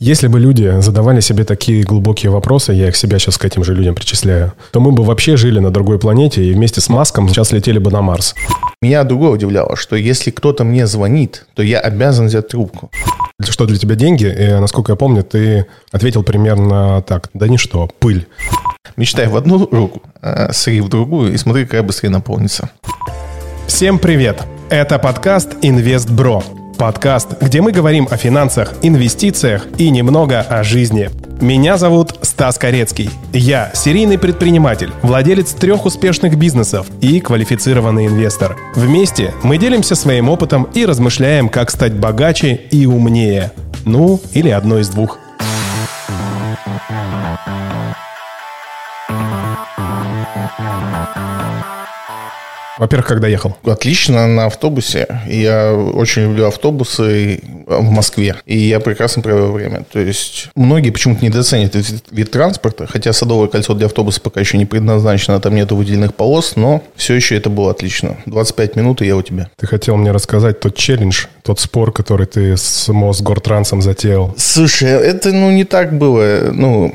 Если бы люди задавали себе такие глубокие вопросы, я их себя сейчас к этим же людям причисляю, то мы бы вообще жили на другой планете и вместе с Маском сейчас летели бы на Марс. Меня другое удивляло, что если кто-то мне звонит, то я обязан взять трубку. Что для тебя деньги? И, насколько я помню, ты ответил примерно так. Да ничто, пыль. Мечтай в одну руку, а сри в другую и смотри, какая быстрее наполнится. Всем привет! Это подкаст «Инвестбро». Подкаст, где мы говорим о финансах, инвестициях и немного о жизни. Меня зовут Стас Корецкий. Я серийный предприниматель, владелец трех успешных бизнесов и квалифицированный инвестор. Вместе мы делимся своим опытом и размышляем, как стать богаче и умнее. Ну, или одно из двух – Во-первых, когда ехал? Отлично, на автобусе. Я очень люблю автобусы в Москве. И я прекрасно провел время. То есть многие почему-то недооценят этот вид транспорта, хотя садовое кольцо для автобуса пока еще не предназначено, там нету выделенных полос, но все еще это было отлично. 25 минут, и я у тебя. Ты хотел мне рассказать тот челлендж, тот спор, который ты с Мосгортрансом затеял. Слушай, это ну не так было. Ну,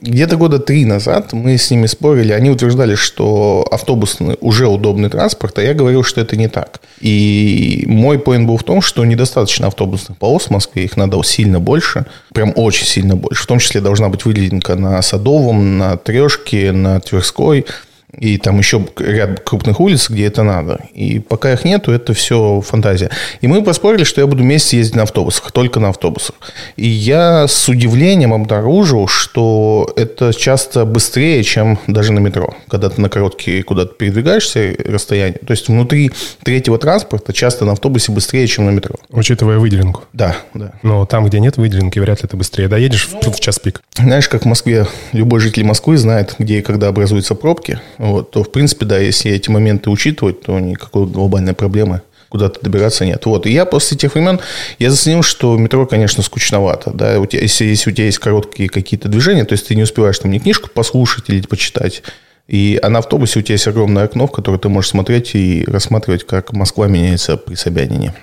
где-то года три назад мы с ними спорили. Они утверждали, что автобус уже удобный транспорт, транспорта, я говорил, что это не так. И мой поинт был в том, что недостаточно автобусных полос в Москве, их надо сильно больше, прям очень сильно больше. В том числе должна быть выделенка на Садовом, на Трешке, на Тверской – и там еще ряд крупных улиц, где это надо. И пока их нету, это все фантазия. И мы поспорили, что я буду месяц ездить на автобусах, только на автобусах. И я с удивлением обнаружил, что это часто быстрее, чем даже на метро. Когда ты на короткие куда-то передвигаешься расстояние. То есть внутри третьего транспорта часто на автобусе быстрее, чем на метро. Учитывая выделенку. Да, да. Но там, где нет выделенки, вряд ли ты быстрее доедешь ну, в час пик. Знаешь, как в Москве любой житель Москвы знает, где и когда образуются пробки вот, то, в принципе, да, если эти моменты учитывать, то никакой глобальной проблемы куда-то добираться нет. Вот. И я после тех времен, я заценил, что метро, конечно, скучновато. Да? У тебя, если, если у тебя есть короткие какие-то движения, то есть ты не успеваешь там ни книжку послушать или почитать, и, а на автобусе у тебя есть огромное окно, в которое ты можешь смотреть и рассматривать, как Москва меняется при Собянине.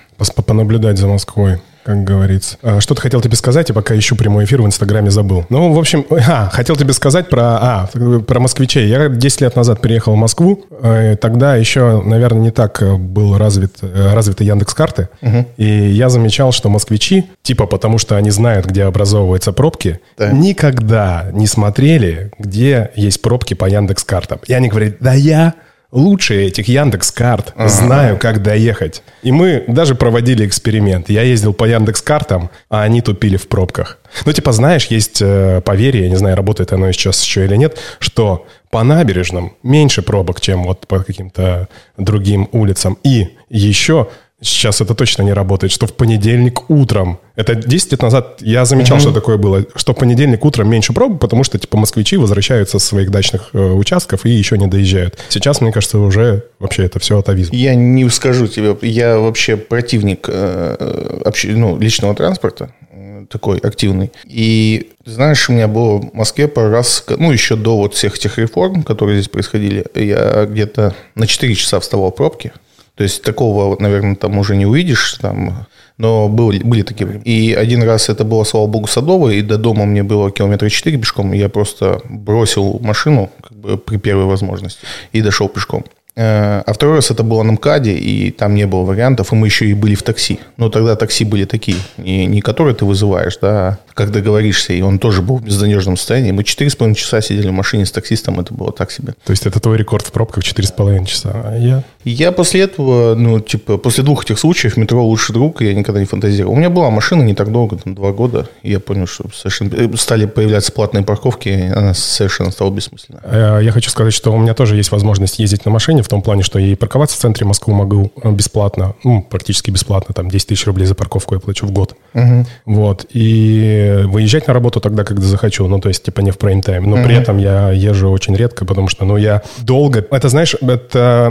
Понаблюдать за Москвой как говорится. А, что-то хотел тебе сказать, и пока ищу прямой эфир в Инстаграме забыл. Ну, в общем, а, хотел тебе сказать про, а, про москвичей. Я 10 лет назад приехал в Москву, э, тогда еще, наверное, не так э, был развит, э, развиты Яндекс-карты, угу. и я замечал, что москвичи, типа потому что они знают, где образовываются пробки, да. никогда не смотрели, где есть пробки по Яндекс-картам. И они говорят, да я лучше этих Яндекс карт, ага. знаю, как доехать. И мы даже проводили эксперимент. Я ездил по Яндекс картам, а они тупили в пробках. Ну, типа, знаешь, есть э, поверье, я не знаю, работает оно сейчас еще или нет, что по набережным меньше пробок, чем вот по каким-то другим улицам. И еще Сейчас это точно не работает, что в понедельник утром. Это 10 лет назад я замечал, угу. что такое было, что в понедельник утром меньше проб, потому что, типа, москвичи возвращаются с своих дачных э, участков и еще не доезжают. Сейчас, мне кажется, уже вообще это все атовизм. Я не скажу тебе, я вообще противник э, обще, ну, личного транспорта, э, такой активный. И, знаешь, у меня было в Москве пару раз, ну, еще до вот всех этих реформ, которые здесь происходили, я где-то на 4 часа вставал в пробки, то есть такого, наверное, там уже не увидишь, там, но были, были такие. И один раз это было, слава богу, Садово, и до дома мне было километра 4 пешком, и я просто бросил машину как бы, при первой возможности и дошел пешком. Э, а второй раз это было на МКАДе, и там не было вариантов, и мы еще и были в такси. Но тогда такси были такие, не, не которые ты вызываешь, да, а как договоришься, и он тоже был в безнадежном состоянии. Мы 4,5 часа сидели в машине с таксистом, это было так себе. То есть это твой рекорд в пробках 4,5 часа, а я? Я после этого, ну, типа, после двух этих случаев метро лучший друг, я никогда не фантазировал. У меня была машина не так долго, там, два года, и я понял, что совершенно э, стали появляться платные парковки, она совершенно стала бессмысленной. Э, я хочу сказать, что у меня тоже есть возможность ездить на машине, в том плане, что я и парковаться в центре Москвы могу э, бесплатно, ну, практически бесплатно, там 10 тысяч рублей за парковку я плачу в год. Угу. Вот, и выезжать на работу тогда, когда захочу, ну, то есть, типа, не в прайм-тайм, но угу. при этом я езжу очень редко, потому что, ну, я долго, это, знаешь, это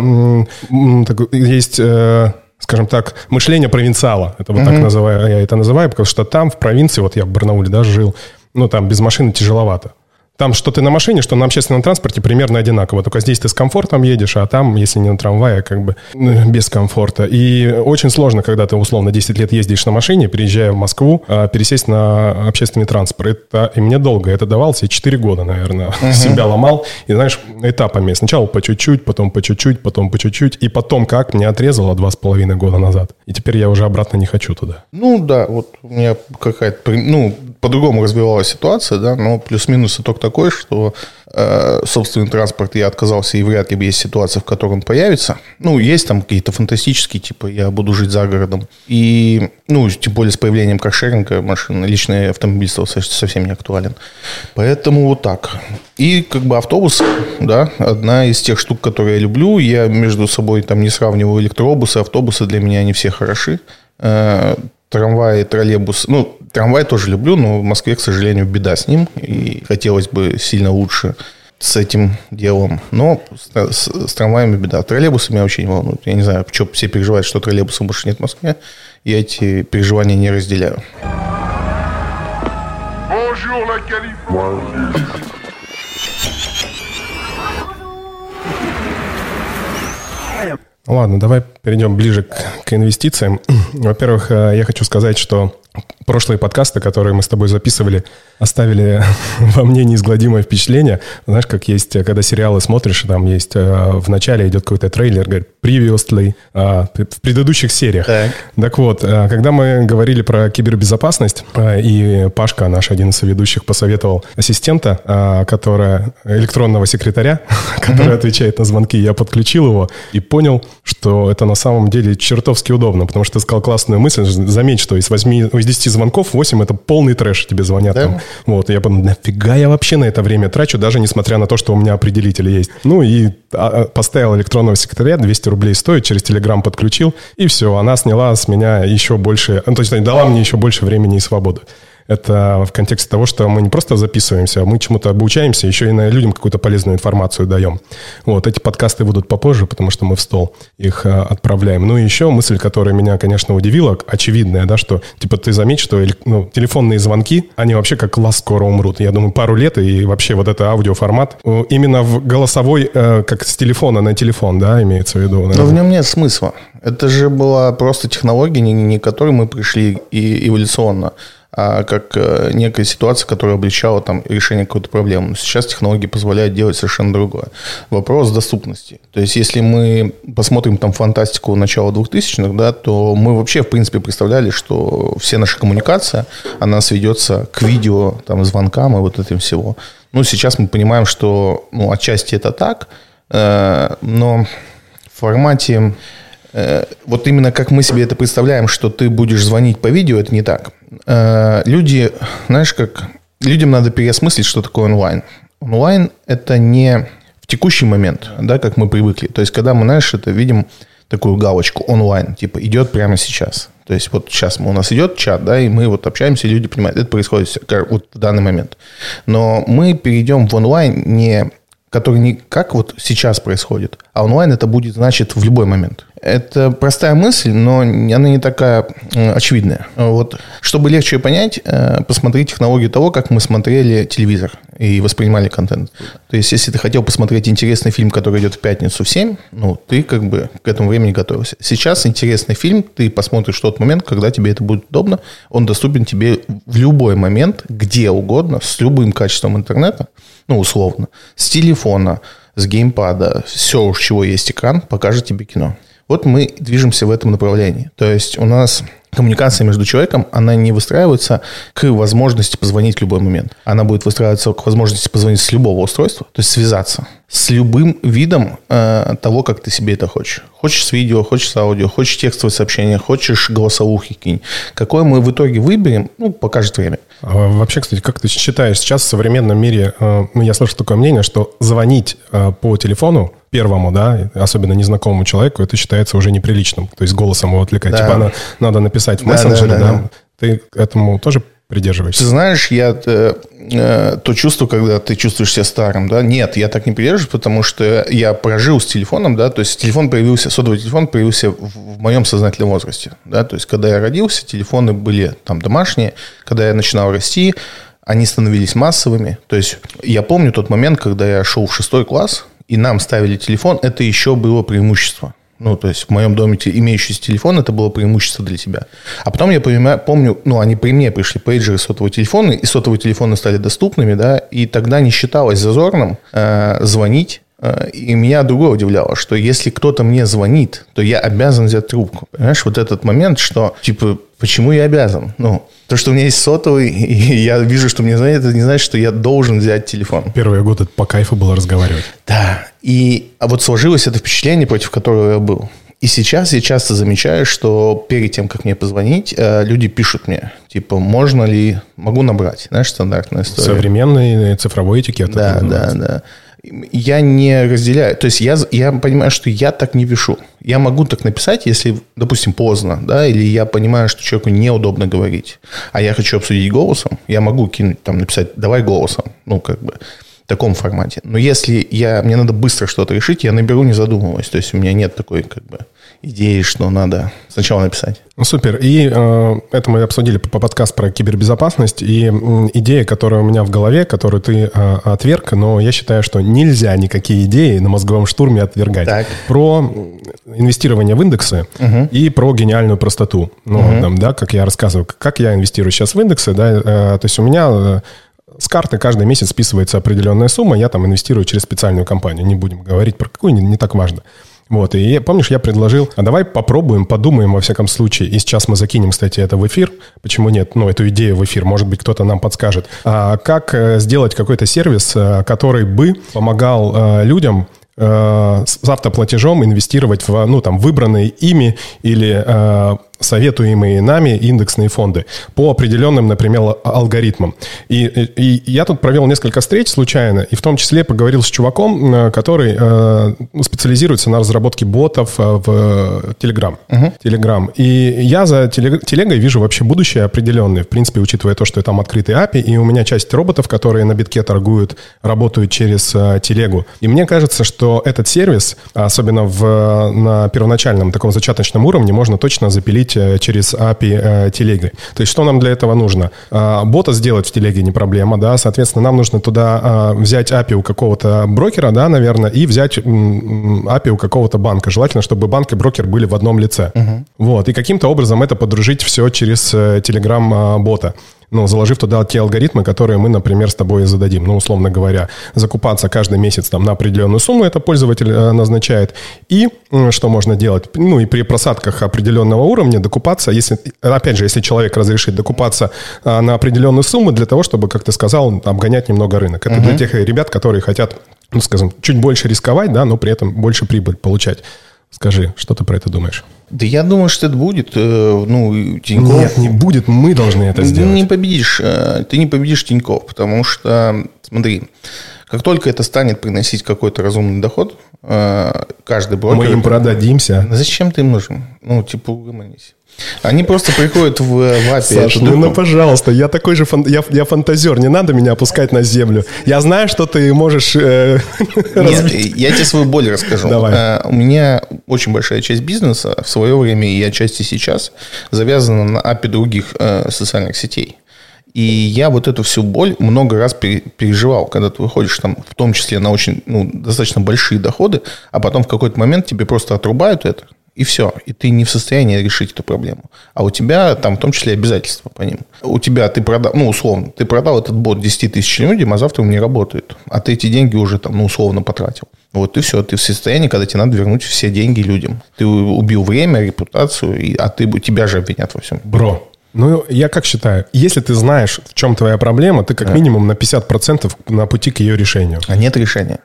есть э, скажем так, мышление провинциала. Это вот mm-hmm. так называю, я это называю, потому что там, в провинции, вот я в Барнауле, да, жил, ну, там без машины тяжеловато. Там что ты на машине, что на общественном транспорте примерно одинаково. Только здесь ты с комфортом едешь, а там, если не на трамвае, как бы без комфорта. И очень сложно, когда ты условно 10 лет ездишь на машине, приезжая в Москву, а, пересесть на общественный транспорт. Это, и мне долго это давалось. Я 4 года, наверное, uh-huh. себя ломал. И знаешь, этапами. Сначала по чуть-чуть, потом по чуть-чуть, потом по чуть-чуть. И потом как мне отрезало два с половиной года назад. И теперь я уже обратно не хочу туда. Ну да, вот у меня какая-то, ну, по-другому развивалась ситуация, да, но плюс-минус итог такой, что э, собственный транспорт я отказался, и вряд ли есть ситуация, в которой он появится. Ну, есть там какие-то фантастические, типа я буду жить за городом. И, ну, тем более с появлением каршеринга машин, личный автомобильство совсем не актуален. Поэтому вот так. И как бы автобус, да, одна из тех штук, которые я люблю. Я между собой там не сравниваю электробусы, автобусы для меня они все хороши. Трамвай, троллейбус. Ну, трамвай тоже люблю, но в Москве, к сожалению, беда с ним. И хотелось бы сильно лучше с этим делом. Но с, с, с трамваями беда. Троллейбусы меня очень волнуют. Я не знаю, почему все переживают, что троллейбусов больше нет в Москве. Я эти переживания не разделяю. Ладно, давай перейдем ближе к, к инвестициям. Во-первых, э, я хочу сказать, что прошлые подкасты, которые мы с тобой записывали, оставили во мне неизгладимое впечатление. Знаешь, как есть, когда сериалы смотришь, там есть э, в начале идет какой-то трейлер, говорит, previously, э, в предыдущих сериях. Так. так вот, э, когда мы говорили про кибербезопасность, и Пашка, наш один из ведущих, посоветовал ассистента, которая, электронного секретаря, который отвечает на звонки, я подключил его и понял, что это на самом деле чертовски удобно, потому что ты сказал классную мысль, заметь, что из 8, из 10 звонков 8 это полный трэш, тебе звонят да? там вот, я подумал, нафига я вообще на это время трачу, даже несмотря на то, что у меня определитель есть. Ну и а, а, поставил электронного секретаря, 200 рублей стоит, через Телеграм подключил, и все, она сняла с меня еще больше, ну, то есть дала мне еще больше времени и свободы это в контексте того, что мы не просто записываемся, а мы чему-то обучаемся, еще и на людям какую-то полезную информацию даем. Вот, эти подкасты будут попозже, потому что мы в стол их а, отправляем. Ну и еще мысль, которая меня, конечно, удивила, очевидная, да, что, типа, ты заметь, что ну, телефонные звонки, они вообще как класс скоро умрут. Я думаю, пару лет, и вообще вот это аудиоформат именно в голосовой, э, как с телефона на телефон, да, имеется в виду. Наверное. Но в нем нет смысла. Это же была просто технология, не, не к которой мы пришли и эволюционно а как э, некая ситуация, которая облегчала там решение какой-то проблемы. Сейчас технологии позволяют делать совершенно другое. Вопрос доступности. То есть, если мы посмотрим там фантастику начала 2000-х, да, то мы вообще, в принципе, представляли, что все наша коммуникация, она сведется к видео, там, звонкам и вот этим всего. Ну, сейчас мы понимаем, что, ну, отчасти это так, э, но в формате Э, вот именно как мы себе это представляем, что ты будешь звонить по видео, это не так. Э, люди, знаешь, как людям надо переосмыслить, что такое онлайн. Онлайн – это не в текущий момент, да, как мы привыкли. То есть, когда мы, знаешь, это видим такую галочку онлайн, типа идет прямо сейчас. То есть вот сейчас у нас идет чат, да, и мы вот общаемся, и люди понимают, это происходит вот в данный момент. Но мы перейдем в онлайн не который не как вот сейчас происходит, а онлайн это будет значит в любой момент. Это простая мысль, но она не такая очевидная. Вот, чтобы легче ее понять, э, посмотри технологию того, как мы смотрели телевизор и воспринимали контент. То есть, если ты хотел посмотреть интересный фильм, который идет в пятницу в 7, ну, ты как бы к этому времени готовился. Сейчас интересный фильм, ты посмотришь в тот момент, когда тебе это будет удобно. Он доступен тебе в любой момент, где угодно, с любым качеством интернета, ну, условно, с телефона, с геймпада, все, у чего есть экран, покажет тебе кино. Вот мы движемся в этом направлении. То есть у нас коммуникация между человеком, она не выстраивается к возможности позвонить в любой момент. Она будет выстраиваться к возможности позвонить с любого устройства, то есть связаться с любым видом э, того, как ты себе это хочешь. Хочешь с видео, хочешь с аудио, хочешь текстовое сообщение, хочешь голосовухи кинь. Какое мы в итоге выберем, ну, покажет время. А вообще, кстати, как ты считаешь, сейчас в современном мире, э, ну, я слышал такое мнение, что звонить э, по телефону первому, да, особенно незнакомому человеку, это считается уже неприличным. То есть голосом его отвлекать. Да. Типа надо, надо написать в мессенджере, да, да, да, да. Ты этому тоже придерживаешься? Ты знаешь, я э, э, то чувство, когда ты чувствуешь себя старым, да, нет, я так не придерживаюсь, потому что я прожил с телефоном, да, то есть телефон появился, сотовый телефон появился в, в моем сознательном возрасте, да, то есть когда я родился, телефоны были там домашние, когда я начинал расти, они становились массовыми. То есть я помню тот момент, когда я шел в шестой класс, и нам ставили телефон, это еще было преимущество. Ну, то есть в моем доме имеющийся телефон, это было преимущество для тебя. А потом я понимаю, помню, ну, они при мне пришли пейджеры сотового телефона, и сотовые телефоны стали доступными, да, и тогда не считалось зазорным э, звонить и меня другое удивляло, что если кто-то мне звонит, то я обязан взять трубку. Понимаешь, вот этот момент, что, типа, почему я обязан? Ну, то, что у меня есть сотовый, и я вижу, что мне звонят, это не значит, что я должен взять телефон. Первые годы по кайфу было разговаривать. Да. И а вот сложилось это впечатление, против которого я был. И сейчас я часто замечаю, что перед тем, как мне позвонить, э, люди пишут мне, типа, можно ли, могу набрать, знаешь, стандартная история. Современный цифровой этикет. Да, да, да я не разделяю. То есть я, я понимаю, что я так не пишу. Я могу так написать, если, допустим, поздно, да, или я понимаю, что человеку неудобно говорить, а я хочу обсудить голосом, я могу кинуть, там, написать, давай голосом, ну, как бы, в таком формате. Но если я, мне надо быстро что-то решить, я наберу, не задумываясь. То есть у меня нет такой, как бы, идеи, что надо сначала написать. Ну, супер. И э, это мы обсудили по, по подкаст про кибербезопасность. И э, идея, которая у меня в голове, которую ты э, отверг, но я считаю, что нельзя никакие идеи на мозговом штурме отвергать. Так. Про инвестирование в индексы угу. и про гениальную простоту. Ну, угу. там, да, как я рассказываю, как я инвестирую сейчас в индексы, да, э, то есть у меня... Э, с карты каждый месяц списывается определенная сумма, я там инвестирую через специальную компанию. Не будем говорить про какую, не, не так важно. Вот, и помнишь, я предложил, а давай попробуем, подумаем во всяком случае, и сейчас мы закинем, кстати, это в эфир, почему нет, ну, эту идею в эфир, может быть, кто-то нам подскажет, а как э, сделать какой-то сервис, э, который бы помогал э, людям с автоплатежом инвестировать в, ну, там, выбранные ими или советуемые нами индексные фонды по определенным, например, алгоритмам. И, и, и я тут провел несколько встреч случайно, и в том числе поговорил с чуваком, э, который э, специализируется на разработке ботов э, в Telegram. Uh-huh. Telegram. И я за телегой вижу вообще будущее определенное, в принципе, учитывая то, что там открытый API, и у меня часть роботов, которые на битке торгуют, работают через э, телегу. И мне кажется, что этот сервис, особенно в, на первоначальном таком зачаточном уровне, можно точно запилить подключить э, через API э, телеги. То есть что нам для этого нужно? А, бота сделать в телеге не проблема, да, соответственно, нам нужно туда а, взять API у какого-то брокера, да, наверное, и взять API у какого-то банка. Желательно, чтобы банк и брокер были в одном лице. Угу. Вот, и каким-то образом это подружить все через э, Telegram-бота ну, заложив туда те алгоритмы, которые мы, например, с тобой зададим. Ну, условно говоря, закупаться каждый месяц там на определенную сумму, это пользователь э, назначает. И что можно делать? Ну, и при просадках определенного уровня докупаться, если, опять же, если человек разрешит докупаться э, на определенную сумму для того, чтобы, как ты сказал, обгонять немного рынок. Это угу. для тех ребят, которые хотят, ну, скажем, чуть больше рисковать, да, но при этом больше прибыль получать. Скажи, что ты про это думаешь? Да я думаю, что это будет. Э, ну, Тинькофф... Нет, не будет, мы должны это сделать. Не победишь, э, ты не победишь Тинькофф, потому что, смотри, как только это станет приносить какой-то разумный доход, э, каждый брокер... Мы им продадимся. Зачем ты им нужен? Ну, типа, угомонись. Они просто приходят в, в API. Саш, ну, ну, пожалуйста, я такой же фан... я, я фантазер, не надо меня опускать на землю. Я знаю, что ты можешь... Э, Нет, я тебе свою боль расскажу. Давай. А, у меня очень большая часть бизнеса в свое время и отчасти сейчас завязана на API других э, социальных сетей. И я вот эту всю боль много раз переживал, когда ты выходишь там, в том числе на очень, ну, достаточно большие доходы, а потом в какой-то момент тебе просто отрубают это, и все. И ты не в состоянии решить эту проблему. А у тебя там в том числе обязательства по ним. У тебя ты продал, ну, условно, ты продал этот бот 10 тысяч людям, а завтра он не работает. А ты эти деньги уже там, ну, условно потратил. Вот и все. Ты в состоянии, когда тебе надо вернуть все деньги людям. Ты убил время, репутацию, и, а ты, тебя же обвинят во всем. Бро, ну, я как считаю, если ты знаешь, в чем твоя проблема, ты как да. минимум на 50% на пути к ее решению. А нет решения.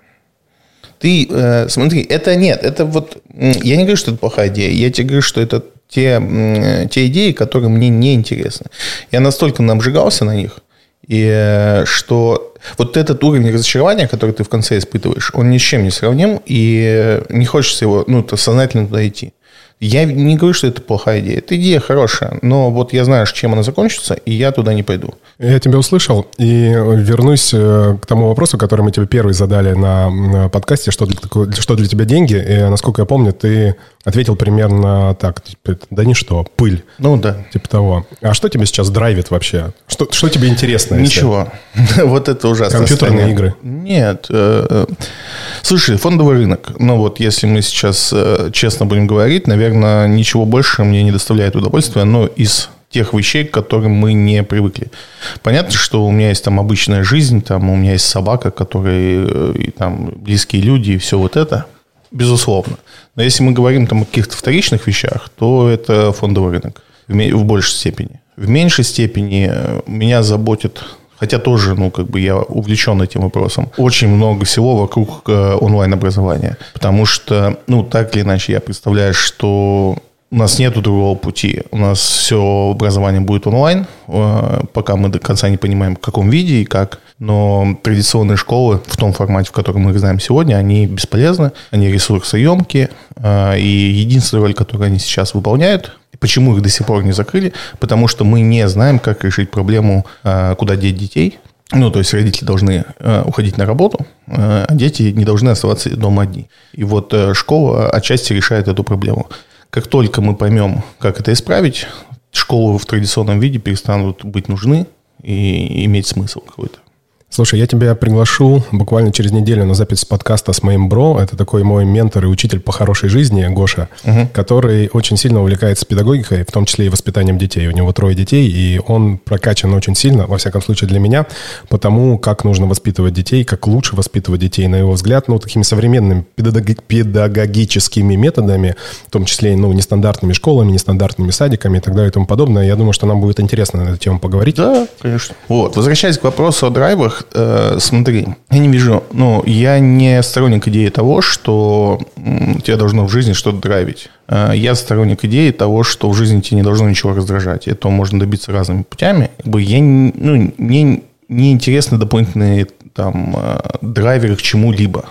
Ты, э, смотри, это нет, это вот, я не говорю, что это плохая идея, я тебе говорю, что это те, те идеи, которые мне не интересны. Я настолько обжигался на них, и э, что вот этот уровень разочарования, который ты в конце испытываешь, он ни с чем не сравним, и не хочется его, ну, сознательно туда идти. Я не говорю, что это плохая идея. Это идея хорошая, но вот я знаю, чем она закончится, и я туда не пойду. Я тебя услышал, и вернусь э, к тому вопросу, который мы тебе первый задали на подкасте, что для, что для тебя деньги. И, насколько я помню, ты ответил примерно так, типа, да ничто, пыль. Ну да. Типа того. А что тебе сейчас драйвит вообще? Что, что тебе интересно? если- Ничего. Вот это ужасно. Компьютерные игры? Нет. э, э, Слушай, фондовый рынок. Ну вот, если мы сейчас э, честно будем говорить, наверное, ничего больше мне не доставляет удовольствия, но из тех вещей, к которым мы не привыкли. Понятно, что у меня есть там обычная жизнь, там у меня есть собака, которые э, и там близкие люди и все вот это, безусловно. Но если мы говорим там о каких-то вторичных вещах, то это фондовый рынок в, большей степени. В меньшей степени э, меня заботит Хотя тоже, ну, как бы я увлечен этим вопросом. Очень много всего вокруг э, онлайн-образования. Потому что, ну, так или иначе, я представляю, что у нас нет другого пути. У нас все образование будет онлайн, э, пока мы до конца не понимаем, в каком виде и как. Но традиционные школы в том формате, в котором мы их знаем сегодня, они бесполезны, они ресурсоемкие. э, И единственная роль, которую они сейчас выполняют, Почему их до сих пор не закрыли? Потому что мы не знаем, как решить проблему, э, куда деть детей. Ну, то есть родители должны э, уходить на работу, э, а дети не должны оставаться дома одни. И вот э, школа отчасти решает эту проблему. Как только мы поймем, как это исправить, школы в традиционном виде перестанут быть нужны и иметь смысл какой-то. Слушай, я тебя приглашу буквально через неделю на запись подкаста с моим бро. Это такой мой ментор и учитель по хорошей жизни, Гоша, который очень сильно увлекается педагогикой, в том числе и воспитанием детей. У него трое детей, и он прокачан очень сильно, во всяком случае для меня, потому как нужно воспитывать детей, как лучше воспитывать детей, на его взгляд, ну, такими современными педагоги- педагогическими методами, в том числе, ну, нестандартными школами, нестандартными садиками и так далее и тому подобное. Я думаю, что нам будет интересно на эту тему поговорить. Да, конечно. Вот, возвращаясь к вопросу о драйвах, э, смотри, я не вижу, ну, я не сторонник идеи того, что м, тебя должно в жизни что-то драйвить. Э, я сторонник идеи того, что в жизни тебе не должно ничего раздражать. Этого можно добиться разными путями. Как бы я, ну, мне не интересны дополнительные там э, драйверы к чему-либо.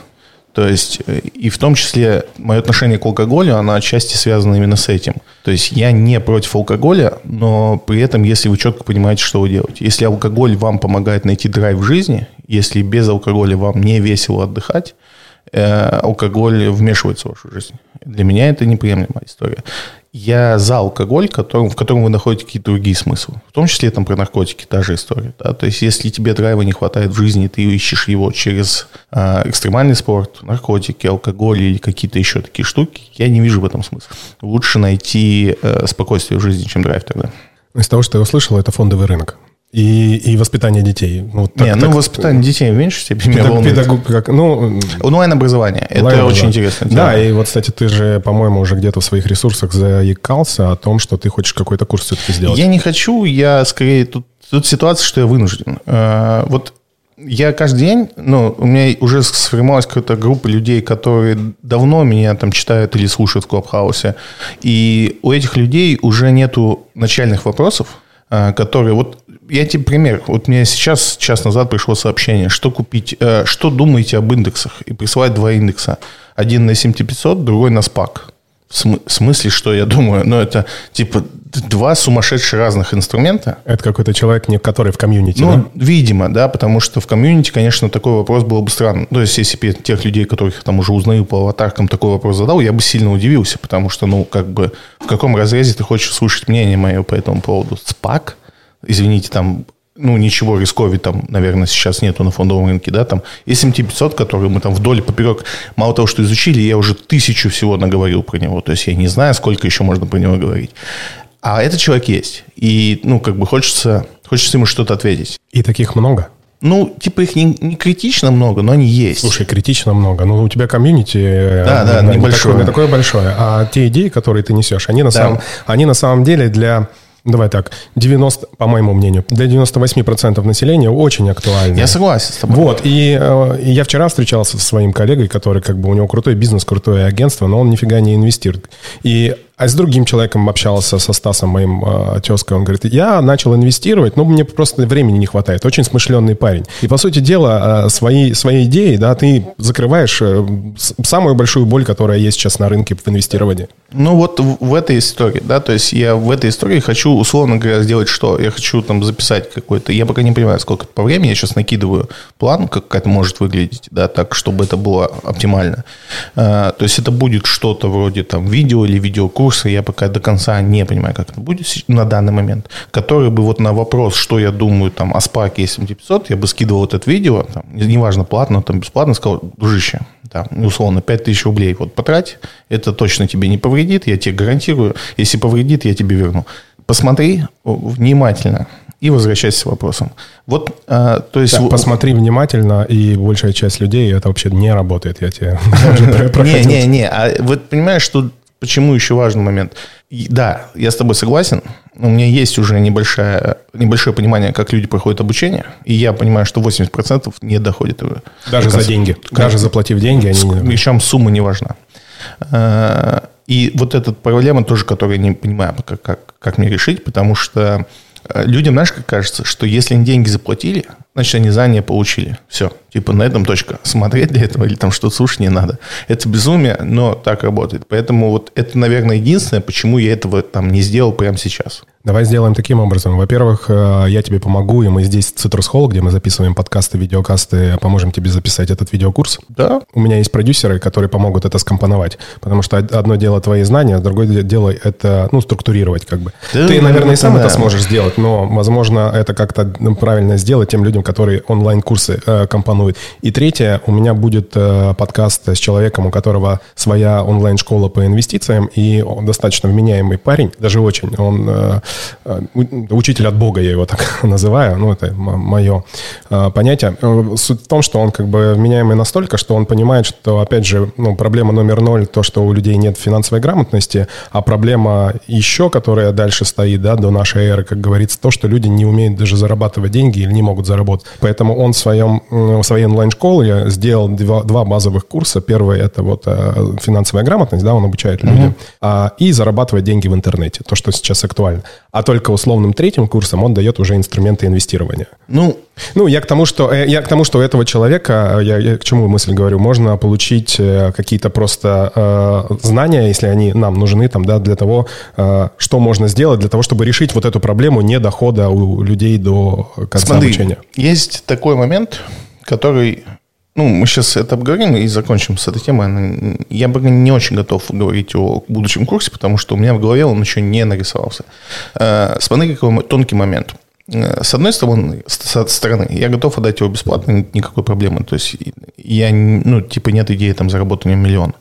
То есть, э, и в том числе мое отношение к алкоголю, оно отчасти связано именно с этим. То есть, я не против алкоголя, но при этом, если вы четко понимаете, что вы делаете. Если алкоголь вам помогает найти драйв в жизни, если без алкоголя вам не весело отдыхать, э, алкоголь вмешивается в вашу жизнь. Для меня это неприемлемая история. Я за алкоголь, которым, в котором вы находите какие-то другие смыслы. В том числе там про наркотики, та же история. Да? То есть, если тебе драйва не хватает в жизни, ты ищешь его через э, экстремальный спорт, наркотики, алкоголь или какие-то еще такие штуки, я не вижу в этом смысла. Лучше найти э, спокойствие в жизни, чем драйв тогда. Из того, что я услышал, это фондовый рынок. И, и воспитание детей. Ну, так- не, ну так- воспитание детей в меньшей степени Педаг- педагог- как- ну, Онлайн-образование. Это Лайв, очень интересно. Да, и вот, кстати, ты же, по-моему, уже где-то в своих ресурсах заикался о том, что ты хочешь какой-то курс все-таки сделать. Я не хочу, я скорее... Тут, тут ситуация, что я вынужден. Э, Вот я каждый день, ну, у меня уже сформировалась какая-то группа людей, которые давно меня там читают или слушают в Клабхаусе. И у этих людей уже нету начальных вопросов, которые... Вот я тебе пример. Вот мне сейчас, час назад пришло сообщение, что купить, э, что думаете об индексах? И присылать два индекса. Один на S&P 500, другой на SPAC. В смы- в смысле, что я думаю? Ну, это типа два сумасшедших разных инструмента. Это какой-то человек, не который в комьюнити, Ну, да? видимо, да, потому что в комьюнити, конечно, такой вопрос был бы странным. То есть, если бы тех людей, которых я там уже узнаю по аватаркам, такой вопрос задал, я бы сильно удивился, потому что, ну, как бы, в каком разрезе ты хочешь слушать мнение мое по этому поводу? СПАК? Извините, там, ну, ничего рискови там, наверное, сейчас нету на фондовом рынке, да, там, S&P 500, который мы там вдоль поперек, мало того, что изучили, я уже тысячу всего наговорил про него, то есть я не знаю, сколько еще можно про него говорить. А этот человек есть, и, ну, как бы хочется, хочется ему что-то ответить. И таких много. Ну, типа их не, не критично много, но они есть. Слушай, критично много. Ну, у тебя комьюнити э, Да, да, не небольшое. такое, не такое большое. А те идеи, которые ты несешь, они на, самом, они на самом деле для, давай так, 90, по моему мнению, для 98% населения очень актуальны. Я согласен с тобой. Вот, и, э, и я вчера встречался со своим коллегой, который как бы у него крутой бизнес, крутое агентство, но он нифига не инвестирует. И А с другим человеком общался, со Стасом, моим э, тезкой, он говорит, я начал инвестировать, но мне просто времени не хватает. Очень смышленный парень. И, по сути дела, э, свои, свои идеи, да, ты закрываешь э, самую большую боль, которая есть сейчас на рынке в инвестировании. Ну, вот в, этой истории, да, то есть я в этой истории хочу, условно говоря, сделать что? Я хочу там записать какой-то, я пока не понимаю, сколько по времени, я сейчас накидываю план, как это может выглядеть, да, так, чтобы это было оптимально. А, то есть это будет что-то вроде там видео или видеокурса, я пока до конца не понимаю, как это будет на данный момент, который бы вот на вопрос, что я думаю там о Spark S7500, я бы скидывал этот видео, там, неважно, платно, там, бесплатно, сказал, дружище, там, условно, 5000 рублей вот потрать, это точно тебе не повредит, я тебе гарантирую, если повредит, я тебе верну. Посмотри внимательно, и возвращайся с вопросом. Вот, а, то есть... Да, посмотри внимательно, и большая часть людей это вообще не работает, я тебе Не, не, не, а вот понимаешь, что почему еще важный момент? Да, я с тобой согласен, у меня есть уже небольшое, небольшое понимание, как люди проходят обучение, и я понимаю, что 80% не доходит. Даже за деньги, даже заплатив деньги, они не Причем сумма не важна. А, и вот эта проблема тоже, которую я не понимаю, как, как, как мне решить, потому что Э, людям, знаешь, как кажется, что если они деньги заплатили, значит, они знания получили. Все. Типа на этом точка. Смотреть для этого или там что-то слушать не надо. Это безумие, но так работает. Поэтому вот это, наверное, единственное, почему я этого там не сделал прямо сейчас. Давай сделаем таким образом. Во-первых, э, я тебе помогу, и мы здесь в Citrus Hall, где мы записываем подкасты, видеокасты, поможем тебе записать этот видеокурс. Да. У меня есть продюсеры, которые помогут это скомпоновать. Потому что одно дело твои знания, а другое дело это, ну, структурировать как бы. Да, Ты, наверное, и сам да. это сможешь сделать, но, возможно, это как-то правильно сделать тем людям, которые онлайн-курсы э, компонуют. И третье, у меня будет э, подкаст с человеком, у которого своя онлайн-школа по инвестициям, и он достаточно вменяемый парень, даже очень. Он э, Э, учитель от Бога, я его так называю, ну, это мое э, понятие. Э, суть в том, что он как бы вменяемый настолько, что он понимает, что, опять же, ну, проблема номер ноль, то, что у людей нет финансовой грамотности, а проблема еще, которая дальше стоит, да, до нашей эры, как говорится, то, что люди не умеют даже зарабатывать деньги или не могут заработать. Поэтому он в, своем, в своей онлайн-школе сделал два, два базовых курса. Первый – это вот финансовая грамотность, да, он обучает mm-hmm. и зарабатывать деньги в интернете, то, что сейчас актуально а только условным третьим курсом он дает уже инструменты инвестирования. Ну, ну, я к тому, что э, я к тому, что у этого человека, э, я, я к чему мысль говорю, можно получить э, какие-то просто э, знания, если они нам нужны, там, да, для того, э, что можно сделать для того, чтобы решить вот эту проблему недохода у людей до конца Смотри, обучения. Есть такой момент, который ну, мы сейчас это обговорим и закончим с этой темой. Я бы не очень готов говорить о будущем курсе, потому что у меня в голове он еще не нарисовался. Э, смотри, какой тонкий момент. Э, с одной стороны, с стороны, я готов отдать его бесплатно, никакой проблемы. То есть я, ну, типа нет идеи там заработания миллиона.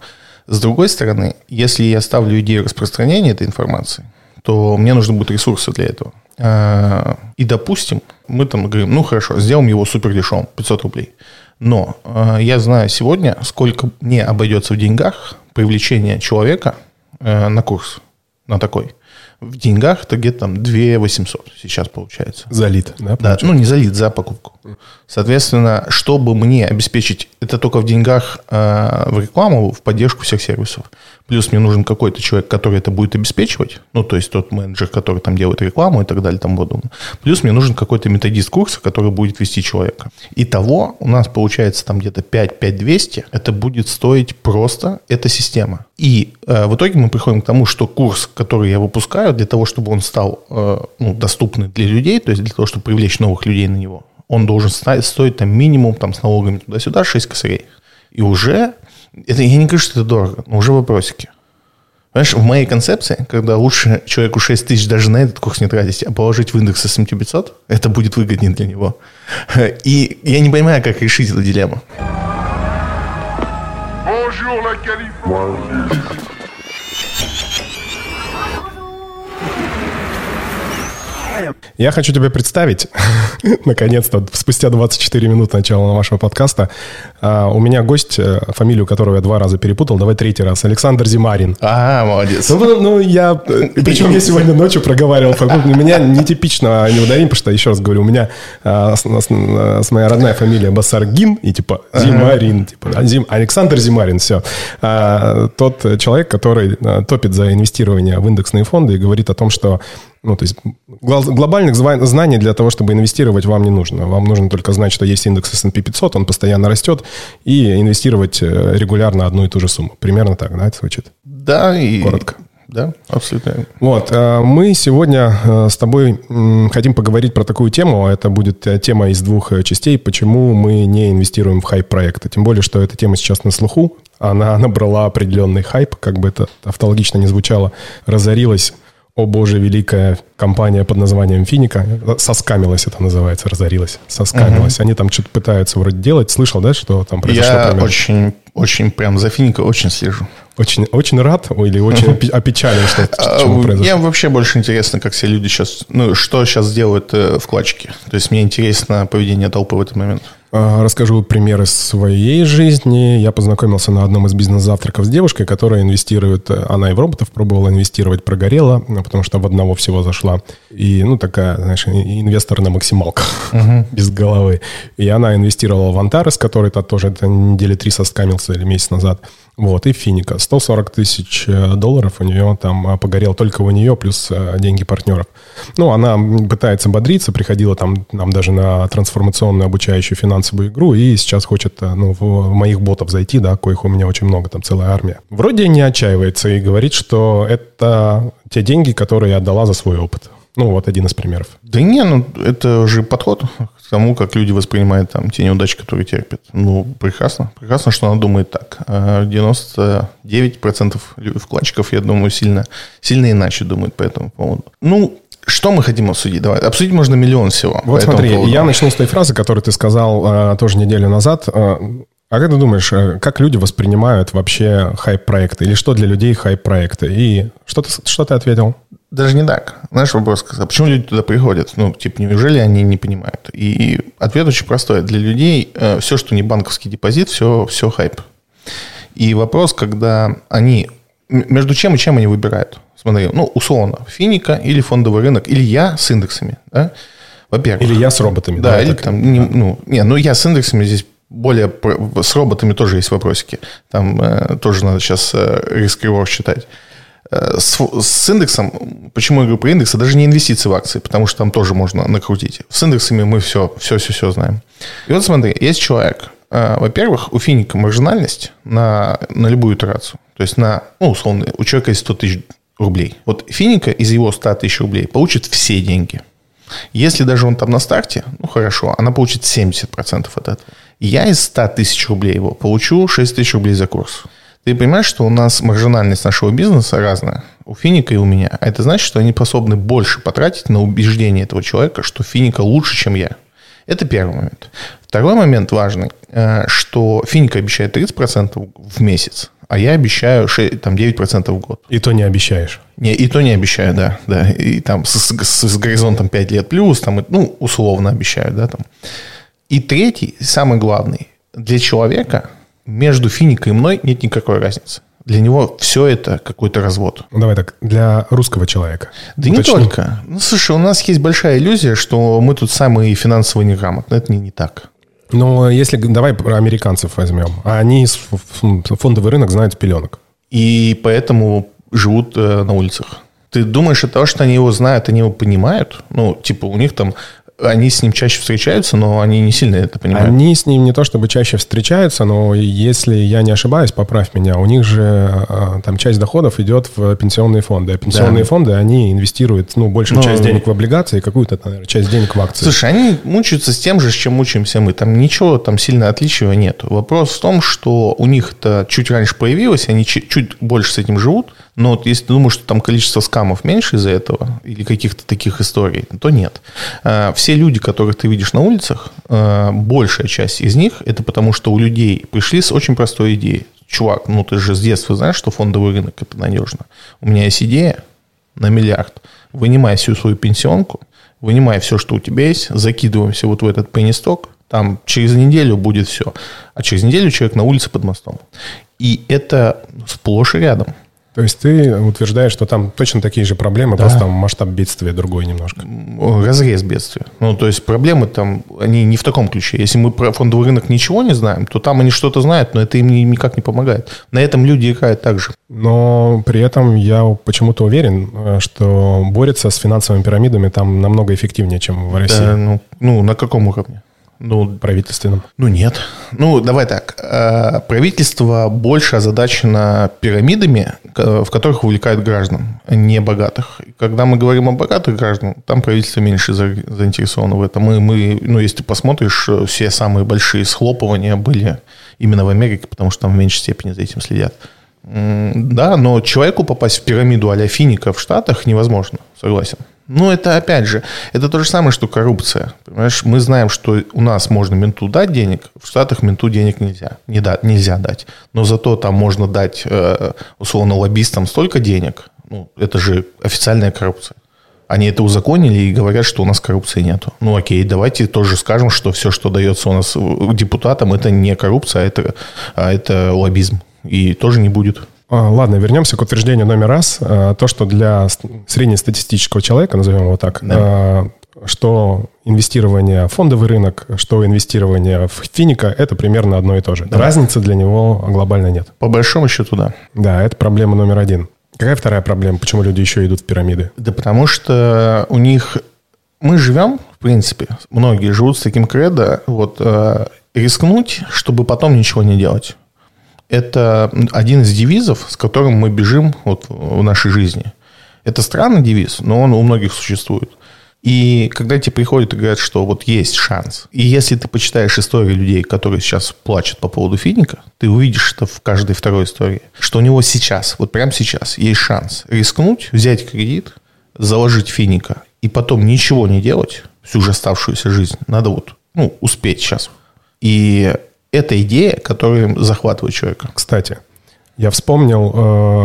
С другой стороны, если я ставлю идею распространения этой информации, то мне нужны будут ресурсы для этого. Э, и, допустим, мы там говорим, ну хорошо, сделаем его супер дешевым, 500 рублей. Но э, я знаю сегодня, сколько мне обойдется в деньгах привлечение человека на курс, на такой в деньгах это где-то там 2 800 сейчас получается. За лид, да? Да, ну не за лид, за покупку. Соответственно, чтобы мне обеспечить, это только в деньгах э, в рекламу, в поддержку всех сервисов. Плюс мне нужен какой-то человек, который это будет обеспечивать, ну, то есть тот менеджер, который там делает рекламу и так далее, там подобное. Плюс мне нужен какой-то методист курса, который будет вести человека. Итого у нас получается там где-то 5-5200, это будет стоить просто эта система. И э, в итоге мы приходим к тому, что курс, который я выпускаю, для того, чтобы он стал э, ну, доступный для людей, то есть для того, чтобы привлечь новых людей на него, он должен стоить там минимум там, с налогами туда-сюда 6 косарей. И уже, это, я не говорю, что это дорого, но уже вопросики. Понимаешь, в моей концепции, когда лучше человеку 6 тысяч даже на этот курс не тратить, а положить в индекс S&P 500, это будет выгоднее для него. И я не понимаю, как решить эту дилемму. Я хочу тебе представить, наконец-то, спустя 24 минуты начала нашего подкаста, а, у меня гость, э, фамилию которого я два раза перепутал, давай третий раз, Александр Зимарин. А, молодец. Ну, ну я, э, причем я сегодня ночью проговаривал, у меня нетипично не ударим, потому что, еще раз говорю, у меня а, с, моя родная фамилия Басаргин, и типа Зимарин, типа, Зим, Александр Зимарин, все. А, тот человек, который а, топит за инвестирование в индексные фонды и говорит о том, что ну, то есть глобальных знаний для того, чтобы инвестировать, вам не нужно. Вам нужно только знать, что есть индекс S&P 500, он постоянно растет, и инвестировать э, регулярно одну и ту же сумму. Примерно так, да, это звучит? Да, и... Коротко. Да, абсолютно. Вот, э, мы сегодня э, с тобой хотим поговорить про такую тему. Это будет тема из двух частей, почему мы не инвестируем в хайп-проекты. Тем более, что эта тема сейчас на слуху. Она набрала определенный хайп, как бы это автологично не звучало, разорилась о боже, великая компания под названием Финика, соскамилась это называется, разорилась, соскамилась. Угу. Они там что-то пытаются вроде делать. Слышал, да, что там произошло? Я примерно? очень, очень прям за Финика очень слежу. Очень, очень рад или очень опечален, что а? Мне вообще больше интересно, как все люди сейчас, ну, что сейчас делают э, вкладчики. То есть мне интересно поведение толпы в этот момент. А, расскажу примеры своей жизни. Я познакомился на одном из бизнес-завтраков с девушкой, которая инвестирует, она и в роботов пробовала инвестировать, прогорела, ну, потому что в одного всего зашла. И, ну, такая, знаешь, инвестор на максималках, без головы. И она инвестировала в Антарес, который то тоже недели три соскамился или месяц назад. Вот, и Финика. 140 тысяч э, долларов у нее там а, погорел только у нее, плюс э, деньги партнеров. Ну, она пытается бодриться, приходила там нам даже на трансформационную обучающую финансовую игру, и сейчас хочет э, ну, в моих ботов зайти, да, коих у меня очень много, там целая армия. Вроде не отчаивается и говорит, что это те деньги, которые я отдала за свой опыт. Ну, вот один из примеров. Да не, ну, это же подход тому, как люди воспринимают там те неудачи, которые терпят. Ну, прекрасно. Прекрасно, что она думает так. 99% а вкладчиков, я думаю, сильно, сильно иначе думают по этому поводу. Ну, что мы хотим обсудить? Давай. Обсудить можно миллион всего. Вот смотри, поводу. я начну с той фразы, которую ты сказал а, тоже неделю назад. А, а как ты думаешь, э, как люди воспринимают вообще хайп-проекты? Или что для людей хайп-проекты? И что ты, что ты ответил? Даже не так. Знаешь, вопрос, а почему люди туда приходят? Ну, типа, неужели они не понимают? И ответ очень простой. Для людей э, все, что не банковский депозит, все, все хайп. И вопрос, когда они... Между чем и чем они выбирают? Смотри, ну, условно, финика или фондовый рынок, или я с индексами, да? Во-первых. Или я с роботами. Да, или так. там, не, ну, не, ну, я с индексами здесь более... С роботами тоже есть вопросики. Там э, тоже надо сейчас э, риск-реворд считать. Э, с, с индексом, почему я говорю про индексы, даже не инвестиции в акции, потому что там тоже можно накрутить. С индексами мы все, все, все, все знаем. И вот смотри, есть человек, э, во-первых, у финика маржинальность на, на любую итерацию. То есть на, ну, условно, у человека есть 100 тысяч рублей. Вот финика из его 100 тысяч рублей получит все деньги. Если даже он там на старте, ну хорошо, она получит 70% от этого. Я из 100 тысяч рублей его получу 6 тысяч рублей за курс. Ты понимаешь, что у нас маржинальность нашего бизнеса разная. У Финика и у меня. А это значит, что они способны больше потратить на убеждение этого человека, что Финика лучше, чем я. Это первый момент. Второй момент важный, э, что Финика обещает 30% в месяц, а я обещаю 6, там, 9% в год. И то не обещаешь? Не, и то не обещаю, да. да. И там с, с, с горизонтом 5 лет плюс, там, ну, условно обещаю, да, там. И третий, самый главный, для человека – между финикой и мной нет никакой разницы. Для него все это какой-то развод. Ну, давай так, для русского человека. Да Уточни. не только. Ну, слушай, у нас есть большая иллюзия, что мы тут самые финансово неграмотные. Это не, не так. Ну, если давай про американцев возьмем. Они фондовый рынок знают пеленок. И поэтому живут э, на улицах. Ты думаешь, от того, что они его знают, они его понимают? Ну, типа, у них там они с ним чаще встречаются, но они не сильно это понимают. Они с ним не то чтобы чаще встречаются, но если я не ошибаюсь, поправь меня, у них же а, там часть доходов идет в пенсионные фонды. А пенсионные да. фонды, они инвестируют, ну, большую ну, часть денег в облигации, какую-то, наверное, часть денег в акции. Слушай, они мучаются с тем же, с чем мучаемся мы. Там ничего там сильно отличия нет. Вопрос в том, что у них это чуть раньше появилось, они чуть больше с этим живут, но вот если ты думаешь, что там количество скамов меньше из-за этого или каких-то таких историй, то нет. А, все люди, которых ты видишь на улицах, а, большая часть из них, это потому что у людей пришли с очень простой идеей. Чувак, ну ты же с детства знаешь, что фондовый рынок это надежно. У меня есть идея на миллиард. Вынимай всю свою пенсионку, вынимай все, что у тебя есть, закидываемся вот в этот пенисток, там через неделю будет все. А через неделю человек на улице под мостом. И это сплошь и рядом. То есть ты утверждаешь, что там точно такие же проблемы, да. просто там масштаб бедствия другой немножко. Разрез бедствия. Ну, то есть проблемы там, они не в таком ключе. Если мы про фондовый рынок ничего не знаем, то там они что-то знают, но это им никак не помогает. На этом люди играют так же. Но при этом я почему-то уверен, э, что борется с финансовыми пирамидами там намного эффективнее, чем в России. Да, ну, ну, на каком уровне? Ну, правительственном. Ну, нет. Ну, давай так. Э, правительство больше озадачено пирамидами, в которых увлекают граждан, а не богатых. Когда мы говорим о богатых гражданах, там правительство меньше заинтересовано в этом. Мы, мы, ну, если ты посмотришь, все самые большие схлопывания были именно в Америке, потому что там в меньшей степени за этим следят. Да, но человеку попасть в пирамиду а-ля Финика в Штатах невозможно, согласен. Но это, опять же, это то же самое, что коррупция. Понимаешь, мы знаем, что у нас можно менту дать денег, в Штатах менту денег нельзя. Не дать, нельзя дать. Но зато там можно дать, э, условно, лоббистам столько денег. Ну, это же официальная коррупция. Они это узаконили и говорят, что у нас коррупции нету. Ну окей, давайте тоже скажем, что все, что дается у нас депутатам, это не коррупция, а это, а это лоббизм. И тоже не будет. А, ладно, вернемся к утверждению номер раз. А, то, что для среднестатистического человека, назовем его так, да. А, что инвестирование в фондовый рынок, что инвестирование в финика, это примерно одно и то же. Да. Разницы для него глобально нет. По большому счету, да. Да, это проблема номер один. Какая вторая проблема? Почему люди еще идут в пирамиды? Да потому что у них... Мы живем, в принципе, многие живут с таким кредо, вот, э, рискнуть, чтобы потом ничего не делать это один из девизов, с которым мы бежим вот в нашей жизни. Это странный девиз, но он у многих существует. И когда тебе приходят и говорят, что вот есть шанс, и если ты почитаешь истории людей, которые сейчас плачут по поводу финика, ты увидишь это в каждой второй истории, что у него сейчас, вот прямо сейчас, есть шанс рискнуть, взять кредит, заложить финика и потом ничего не делать всю же оставшуюся жизнь. Надо вот ну, успеть сейчас. И это идея, которая захватывает человека. Кстати, я вспомнил,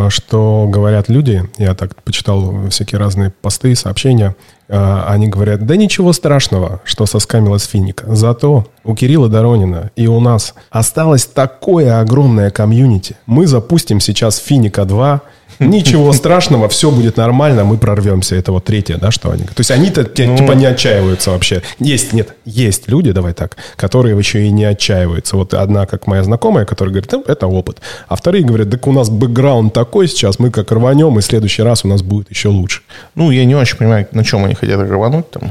э, что говорят люди, я так почитал всякие разные посты, сообщения, э, они говорят, да ничего страшного, что соскамилась финика. Зато у Кирилла Доронина и у нас осталось такое огромное комьюнити. Мы запустим сейчас Финика 2, Ничего страшного, все будет нормально, мы прорвемся. Это вот третье, да, что они... То есть они-то ну... типа не отчаиваются вообще. Есть, нет, есть люди, давай так, которые еще и не отчаиваются. Вот одна, как моя знакомая, которая говорит, ну, это опыт. А вторые говорят, так у нас бэкграунд такой сейчас, мы как рванем, и в следующий раз у нас будет еще лучше. Ну, я не очень понимаю, на чем они хотят рвануть там.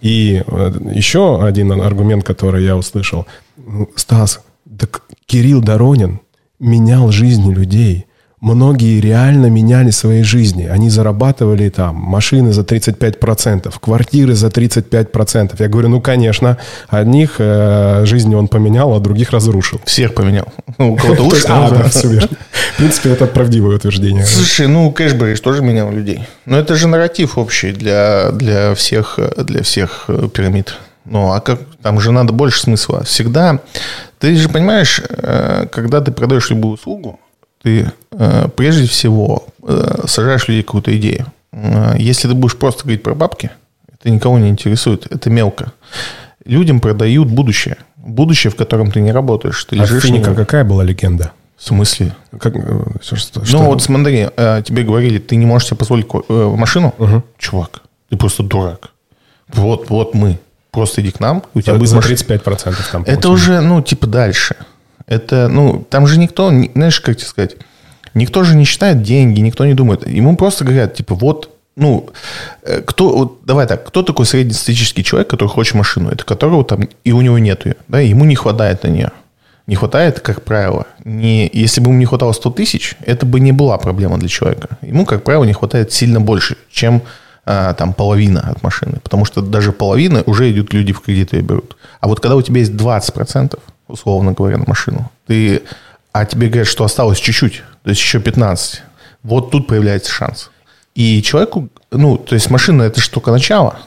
И э, еще один аргумент, который я услышал. Стас, так Кирилл Доронин менял жизни людей – многие реально меняли свои жизни. Они зарабатывали там машины за 35%, квартиры за 35%. Я говорю, ну, конечно, одних э, жизни он поменял, а других разрушил. Всех поменял. Ну, у кого-то лучше, а, да, все верно. В принципе, это правдивое утверждение. Слушай, ну, Кэшберис тоже менял людей. Но это же нарратив общий для, для, всех, для всех э, пирамид. Ну, а как там же надо больше смысла. Всегда, ты же понимаешь, э, когда ты продаешь любую услугу, ты э, прежде всего э, сажаешь людей какую-то идею. Э, если ты будешь просто говорить про бабки, это никого не интересует, это мелко. Людям продают будущее. Будущее, в котором ты не работаешь. Ты а лежишь Финика какая была легенда? В смысле? Как, что, что? Ну, вот смотри, тебе говорили, ты не можешь себе позволить машину? Угу. Чувак, ты просто дурак. Вот, вот мы. Просто иди к нам, у тебя будет за 35% там. Это уже, ну, типа дальше. Это, ну, там же никто, знаешь, как тебе сказать, никто же не считает деньги, никто не думает. Ему просто говорят, типа, вот, ну, э, кто, вот, давай так, кто такой среднестатистический человек, который хочет машину? Это которого там, и у него нет ее, да, ему не хватает на нее. Не хватает, как правило, не, если бы ему не хватало 100 тысяч, это бы не была проблема для человека. Ему, как правило, не хватает сильно больше, чем а, там половина от машины. Потому что даже половина уже идут люди в кредиты и берут. А вот когда у тебя есть 20%, условно говоря, на машину. Ты, а тебе говорят, что осталось чуть-чуть, то есть еще 15. Вот тут появляется шанс. И человеку, ну, то есть машина это же только начало.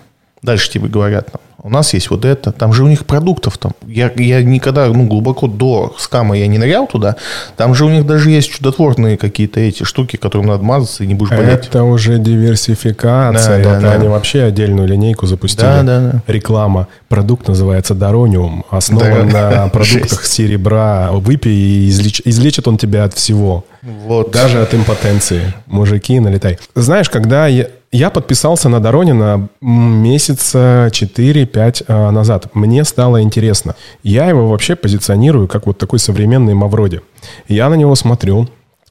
Дальше тебе говорят, там, у нас есть вот это, там же у них продуктов там. Я, я никогда, ну, глубоко до скама я не нырял туда, там же у них даже есть чудотворные какие-то эти штуки, которым надо мазаться и не будешь болеть. Это уже диверсификация. Да, да, да. Они вообще отдельную линейку запустили. Да, да, да. Реклама. Продукт называется Дорониум, основан да. на продуктах серебра. Выпей и излеч... излечит он тебя от всего. Вот. Даже от импотенции. Мужики, налетай. Знаешь, когда я, я подписался на Доронина месяца 4-5 а, назад. Мне стало интересно. Я его вообще позиционирую как вот такой современный Мавроди. Я на него смотрю.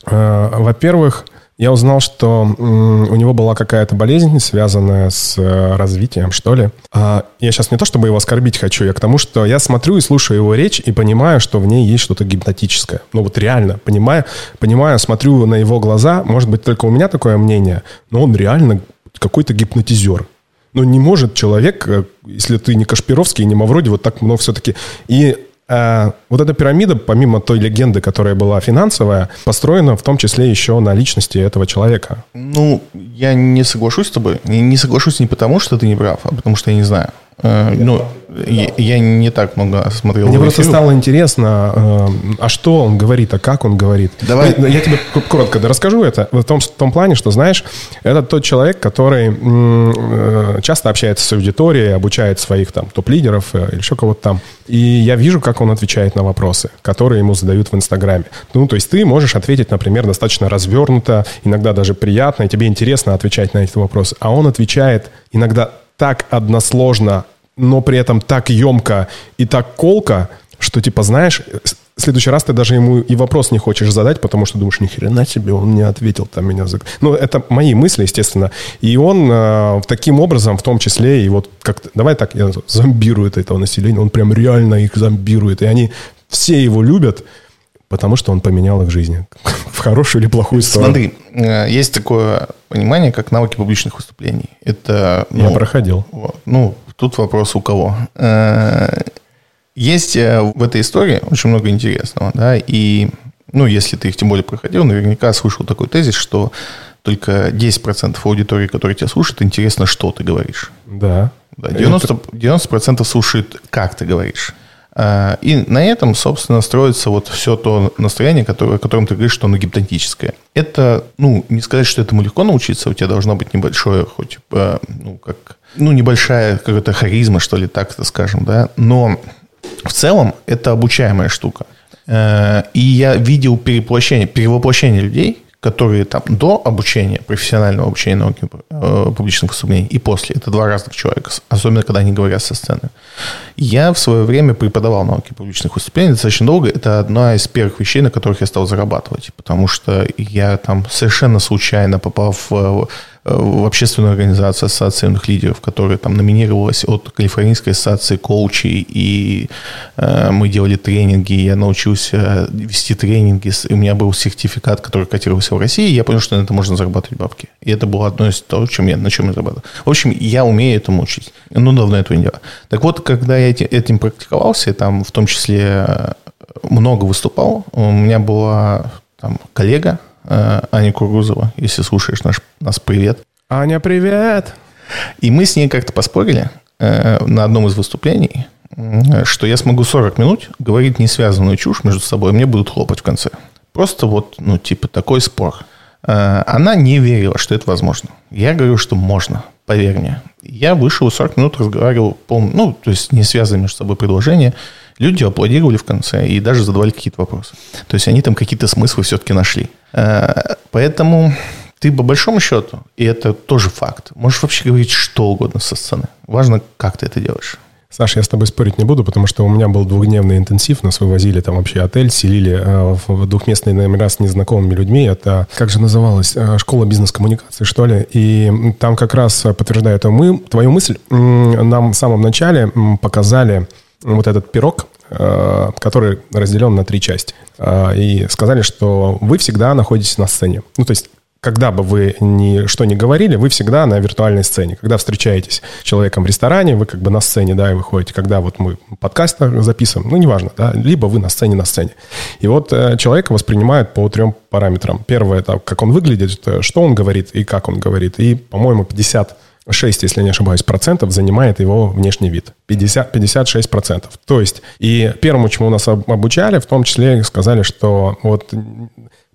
А, во-первых, я узнал, что у него была какая-то болезнь, связанная с э, развитием, что ли. А, я сейчас не то, чтобы его оскорбить хочу, я к тому, что я смотрю и слушаю его речь и понимаю, что в ней есть что-то гипнотическое. Ну вот реально, понимаю, понимаю, смотрю на его глаза, может быть, только у меня такое мнение, но он реально какой-то гипнотизер. Ну, не может человек, э, если ты не Кашпировский, не Мавроди, вот так много все-таки. И э, вот эта пирамида, помимо той легенды, которая была финансовая, построена в том числе еще на личности этого человека. Ну, я не соглашусь с тобой. Не соглашусь не потому, что ты не прав, а потому что я не знаю. Э, ну, я, я не так много смотрел. Мне просто стало интересно, э, а что он говорит, а как он говорит. Давай. Я, я тебе коротко расскажу это в том, в том плане, что, знаешь, это тот человек, который э, часто общается с аудиторией, обучает своих там топ-лидеров или еще кого-то там. И я вижу, как он отвечает на вопросы, которые ему задают в Инстаграме. Ну, то есть ты можешь ответить, например, достаточно развернуто, иногда даже приятно, и тебе интересно отвечать на эти вопросы. А он отвечает иногда так односложно, но при этом так емко и так колко, что, типа, знаешь, в следующий раз ты даже ему и вопрос не хочешь задать, потому что думаешь, ни хрена себе, он мне ответил, там меня... Зак... Ну, это мои мысли, естественно. И он э, таким образом, в том числе, и вот как давай так, я зомбирует этого населения, он прям реально их зомбирует, и они все его любят, потому что он поменял их жизни в хорошую или плохую сторону. Смотри, э, есть такое понимание, как навыки публичных выступлений. Это, ну, Я проходил. Ну, тут вопрос у кого. Э, есть э, в этой истории очень много интересного, да, и, ну, если ты их тем более проходил, наверняка слышал такой тезис, что только 10% аудитории, которая тебя слушает, интересно, что ты говоришь. Да. да 90%, 90% слушает, как ты говоришь. А, и на этом, собственно, строится вот все то настроение, которое, о котором ты говоришь, что оно гипнотическое. Это, ну, не сказать, что этому легко научиться, у тебя должна быть небольшое, хоть, э, ну, как, ну, небольшая какая-то харизма, что ли, так это скажем, да, но в целом это обучаемая штука. Э, и я видел перевоплощение, перевоплощение людей, которые там до обучения, профессионального обучения науки э, публичных выступлений и после. Это два разных человека, особенно когда они говорят со сцены. Я в свое время преподавал науки публичных выступлений достаточно долго. Это одна из первых вещей, на которых я стал зарабатывать, потому что я там совершенно случайно попал в в общественную организацию Ассоциации лидеров, которая там номинировалась от Калифорнийской ассоциации коучей, и э, мы делали тренинги, я научился вести тренинги, у меня был сертификат, который котировался в России, и я понял, что на это можно зарабатывать бабки. И это было одно из того, чем я, на чем я зарабатывал. В общем, я умею этому учить, но давно этого не делал. Так вот, когда я этим практиковался, там в том числе э, много выступал, у меня была там коллега, Э, Аня Кургузова. Если слушаешь наш, нас, привет. Аня, привет! И мы с ней как-то поспорили э, на одном из выступлений, что я смогу 40 минут говорить несвязанную чушь между собой, и мне будут хлопать в конце. Просто вот, ну, типа, такой спор. Э, она не верила, что это возможно. Я говорю, что можно, поверь мне. Я вышел 40 минут разговаривал, пол, ну, то есть не связанные между собой предложения. Люди аплодировали в конце и даже задавали какие-то вопросы. То есть они там какие-то смыслы все-таки нашли. Э, поэтому ты по большому счету, и это тоже факт, можешь вообще говорить что угодно со сцены. Важно, как ты это делаешь. Саша, я с тобой спорить не буду, потому что у меня был двухдневный интенсив, нас вывозили там вообще отель, селили э, в двухместные номера с незнакомыми людьми. Это, как же называлось, э, школа бизнес-коммуникации, что ли. И там как раз, подтверждая эту мы, твою мысль, нам в самом начале показали вот этот пирог, который разделен на три части. Э, и сказали, что вы всегда находитесь на сцене. Ну, то есть когда бы вы ни что ни говорили, вы всегда на виртуальной сцене. Когда встречаетесь с человеком в ресторане, вы как бы на сцене, да, и выходите. Когда вот мы подкаст записываем, ну, неважно, да, либо вы на сцене, на сцене. И вот э, человека воспринимают по трем параметрам. Первое, это как он выглядит, что он говорит и как он говорит. И, по-моему, 50 6, если не ошибаюсь, процентов занимает его внешний вид. 50, 56 процентов. То есть, и первому, чему нас обучали, в том числе сказали, что вот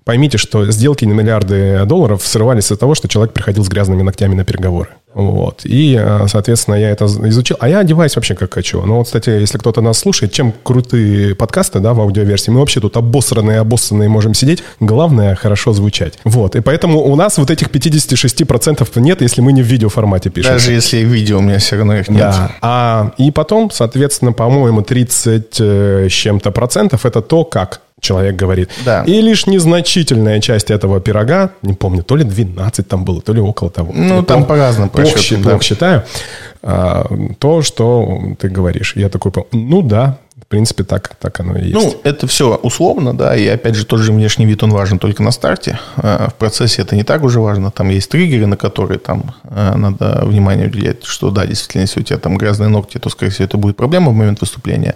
поймите, что сделки на миллиарды долларов срывались из-за того, что человек приходил с грязными ногтями на переговоры. Вот. И, э, соответственно, я это изучил. А я одеваюсь вообще как хочу. Ну, вот, кстати, если кто-то нас слушает, чем крутые подкасты, да, в аудиоверсии, мы вообще тут обосранные, обоссанные можем сидеть. Главное, хорошо звучать. Вот. И поэтому у нас вот этих 56% нет, если мы не в видеоформате пишем. Даже если в видео у меня все равно их нет. Да. А, и потом, соответственно, по-моему, 30 э, с чем-то процентов это то, как человек говорит. Да. И лишь незначительная часть этого пирога, не помню, то ли 12 там было, то ли около того. Ну, я там по-разному. Плохо, счетам, плохо да. считаю. А, то, что ты говоришь. Я такой, ну да, принципе, так, так оно и есть. Ну, это все условно, да, и опять же, тот же внешний вид, он важен только на старте. А в процессе это не так уже важно. Там есть триггеры, на которые там э, надо внимание уделять, что да, действительно, если у тебя там грязные ногти, то, скорее всего, это будет проблема в момент выступления.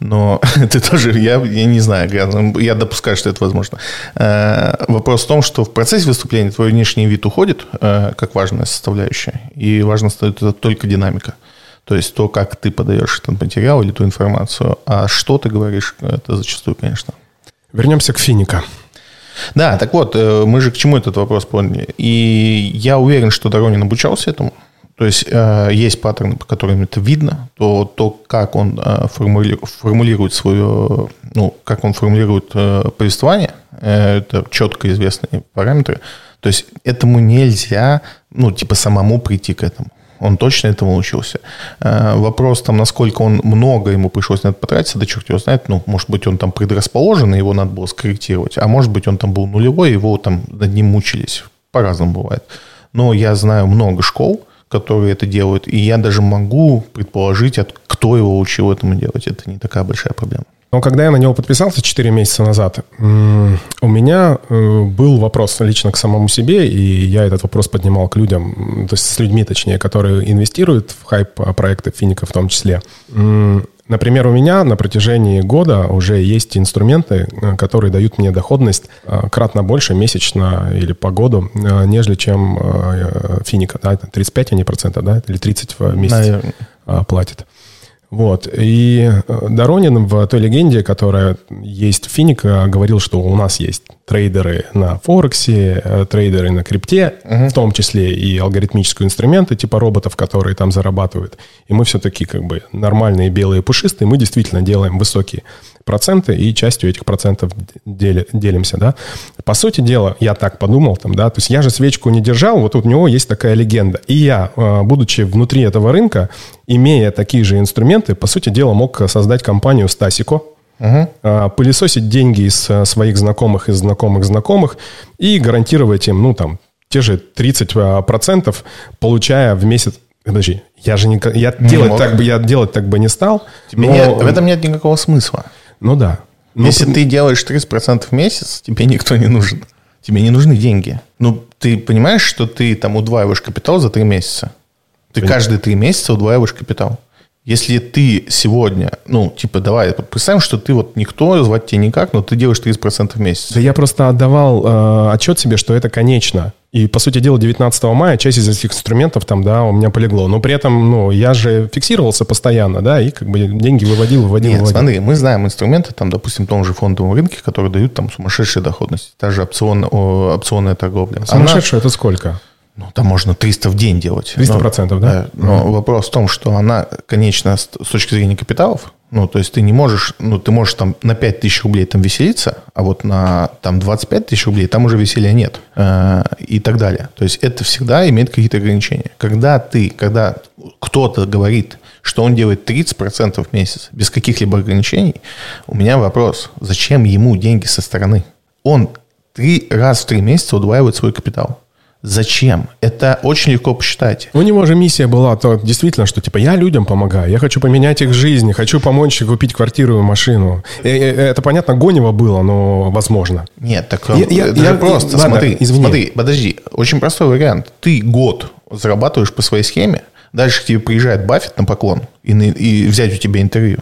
Но ты тоже, я, я не знаю, я допускаю, что это возможно. Э, вопрос в том, что в процессе выступления твой внешний вид уходит, э, как важная составляющая, и важно стоит это только динамика. То есть то, как ты подаешь этот материал или ту информацию. А что ты говоришь, это зачастую, конечно. Вернемся к Финика. Да, так вот, э, мы же к чему этот вопрос поняли. И я уверен, что Доронин обучался этому. То есть э, есть паттерны, по которым это видно, то, то как он э, формулирует свое, ну, как он формулирует повествование, это четко известные параметры. То есть этому нельзя, ну, типа самому прийти к этому. Он точно этому учился. Э, вопрос там, насколько он много ему пришлось на это потратиться, да черт его знает. Ну, может быть, он там предрасположен, и его надо было скорректировать. А может быть, он там был нулевой, его там над ним мучились. По-разному бывает. Но я знаю много школ, которые это делают, и я даже могу предположить, кто его учил этому делать. Это не такая большая проблема. Но когда я на него подписался 4 месяца назад, у меня э, был вопрос лично к самому себе, и я этот вопрос поднимал к людям, то есть с людьми, точнее, которые инвестируют в хайп проекты Финика в том числе. Например, у меня на протяжении года уже есть инструменты, э, которые дают мне доходность э, кратно больше месячно или по году, нежели чем Финика. Да? 35 они процентов, да? Или 30 в месяц Наверное. платит. Вот. И э, Доронин в той легенде, которая есть в Финика, говорил, что у нас есть трейдеры на Форексе, э, трейдеры на крипте, uh-huh. в том числе и алгоритмические инструменты типа роботов, которые там зарабатывают. И мы все-таки как бы нормальные белые пушистые, мы действительно делаем высокие проценты и частью этих процентов дели, делимся, да. По сути дела, я так подумал там, да, то есть я же свечку не держал, вот у него есть такая легенда. И я, э, будучи внутри этого рынка, имея такие же инструменты, по сути дела, мог создать компанию Стасико, Угу. пылесосить деньги из э, своих знакомых, из знакомых знакомых и гарантировать им, ну, там, те же 30%, получая в месяц Подожди, я же не, я не делать мог. так бы я делать так бы не стал. Тебе но... нет, в этом нет никакого смысла. Ну да. Ну, Если ты делаешь 30% в месяц, тебе никто не нужен. Тебе не нужны деньги. Ну, ты понимаешь, что ты там удваиваешь капитал за 3 месяца? Ты Понятно. каждые 3 месяца удваиваешь капитал. Если ты сегодня, ну, типа, давай, представим, что ты вот никто, звать тебя никак, но ты делаешь 30% в месяц. Да я просто отдавал э, отчет себе, что это конечно. И, по сути дела, 19 мая часть из этих инструментов там, да, у меня полегло. Но при этом, ну, я же фиксировался постоянно, да, и как бы деньги выводил, выводил, Нет, выводил. смотри, мы знаем инструменты, там, допустим, в том же фондовом рынке, которые дают там сумасшедшие доходности. Та же опцион, о, опционная торговля. Сумасшедшая это сколько? Ну, там можно 300 в день делать. 300 процентов, да? да? Но mm-hmm. вопрос в том, что она, конечно, с точки зрения капиталов, ну, то есть ты не можешь, ну, ты можешь там на 5 тысяч рублей там веселиться, а вот на там 25 тысяч рублей там уже веселья нет э, и так далее. То есть это всегда имеет какие-то ограничения. Когда ты, когда кто-то говорит, что он делает 30% в месяц без каких-либо ограничений, у меня вопрос, зачем ему деньги со стороны? Он три раз в три месяца удваивает свой капитал. Зачем? Это очень легко посчитать. У него же миссия была то, действительно, что типа я людям помогаю, я хочу поменять их жизнь, хочу помочь купить квартиру и машину. И, и, это понятно, гонево было, но возможно. Нет, так я, я, я просто, ладно, смотри, извини. смотри, подожди, очень простой вариант. Ты год зарабатываешь по своей схеме, дальше к тебе приезжает Баффет на поклон и, и взять у тебя интервью.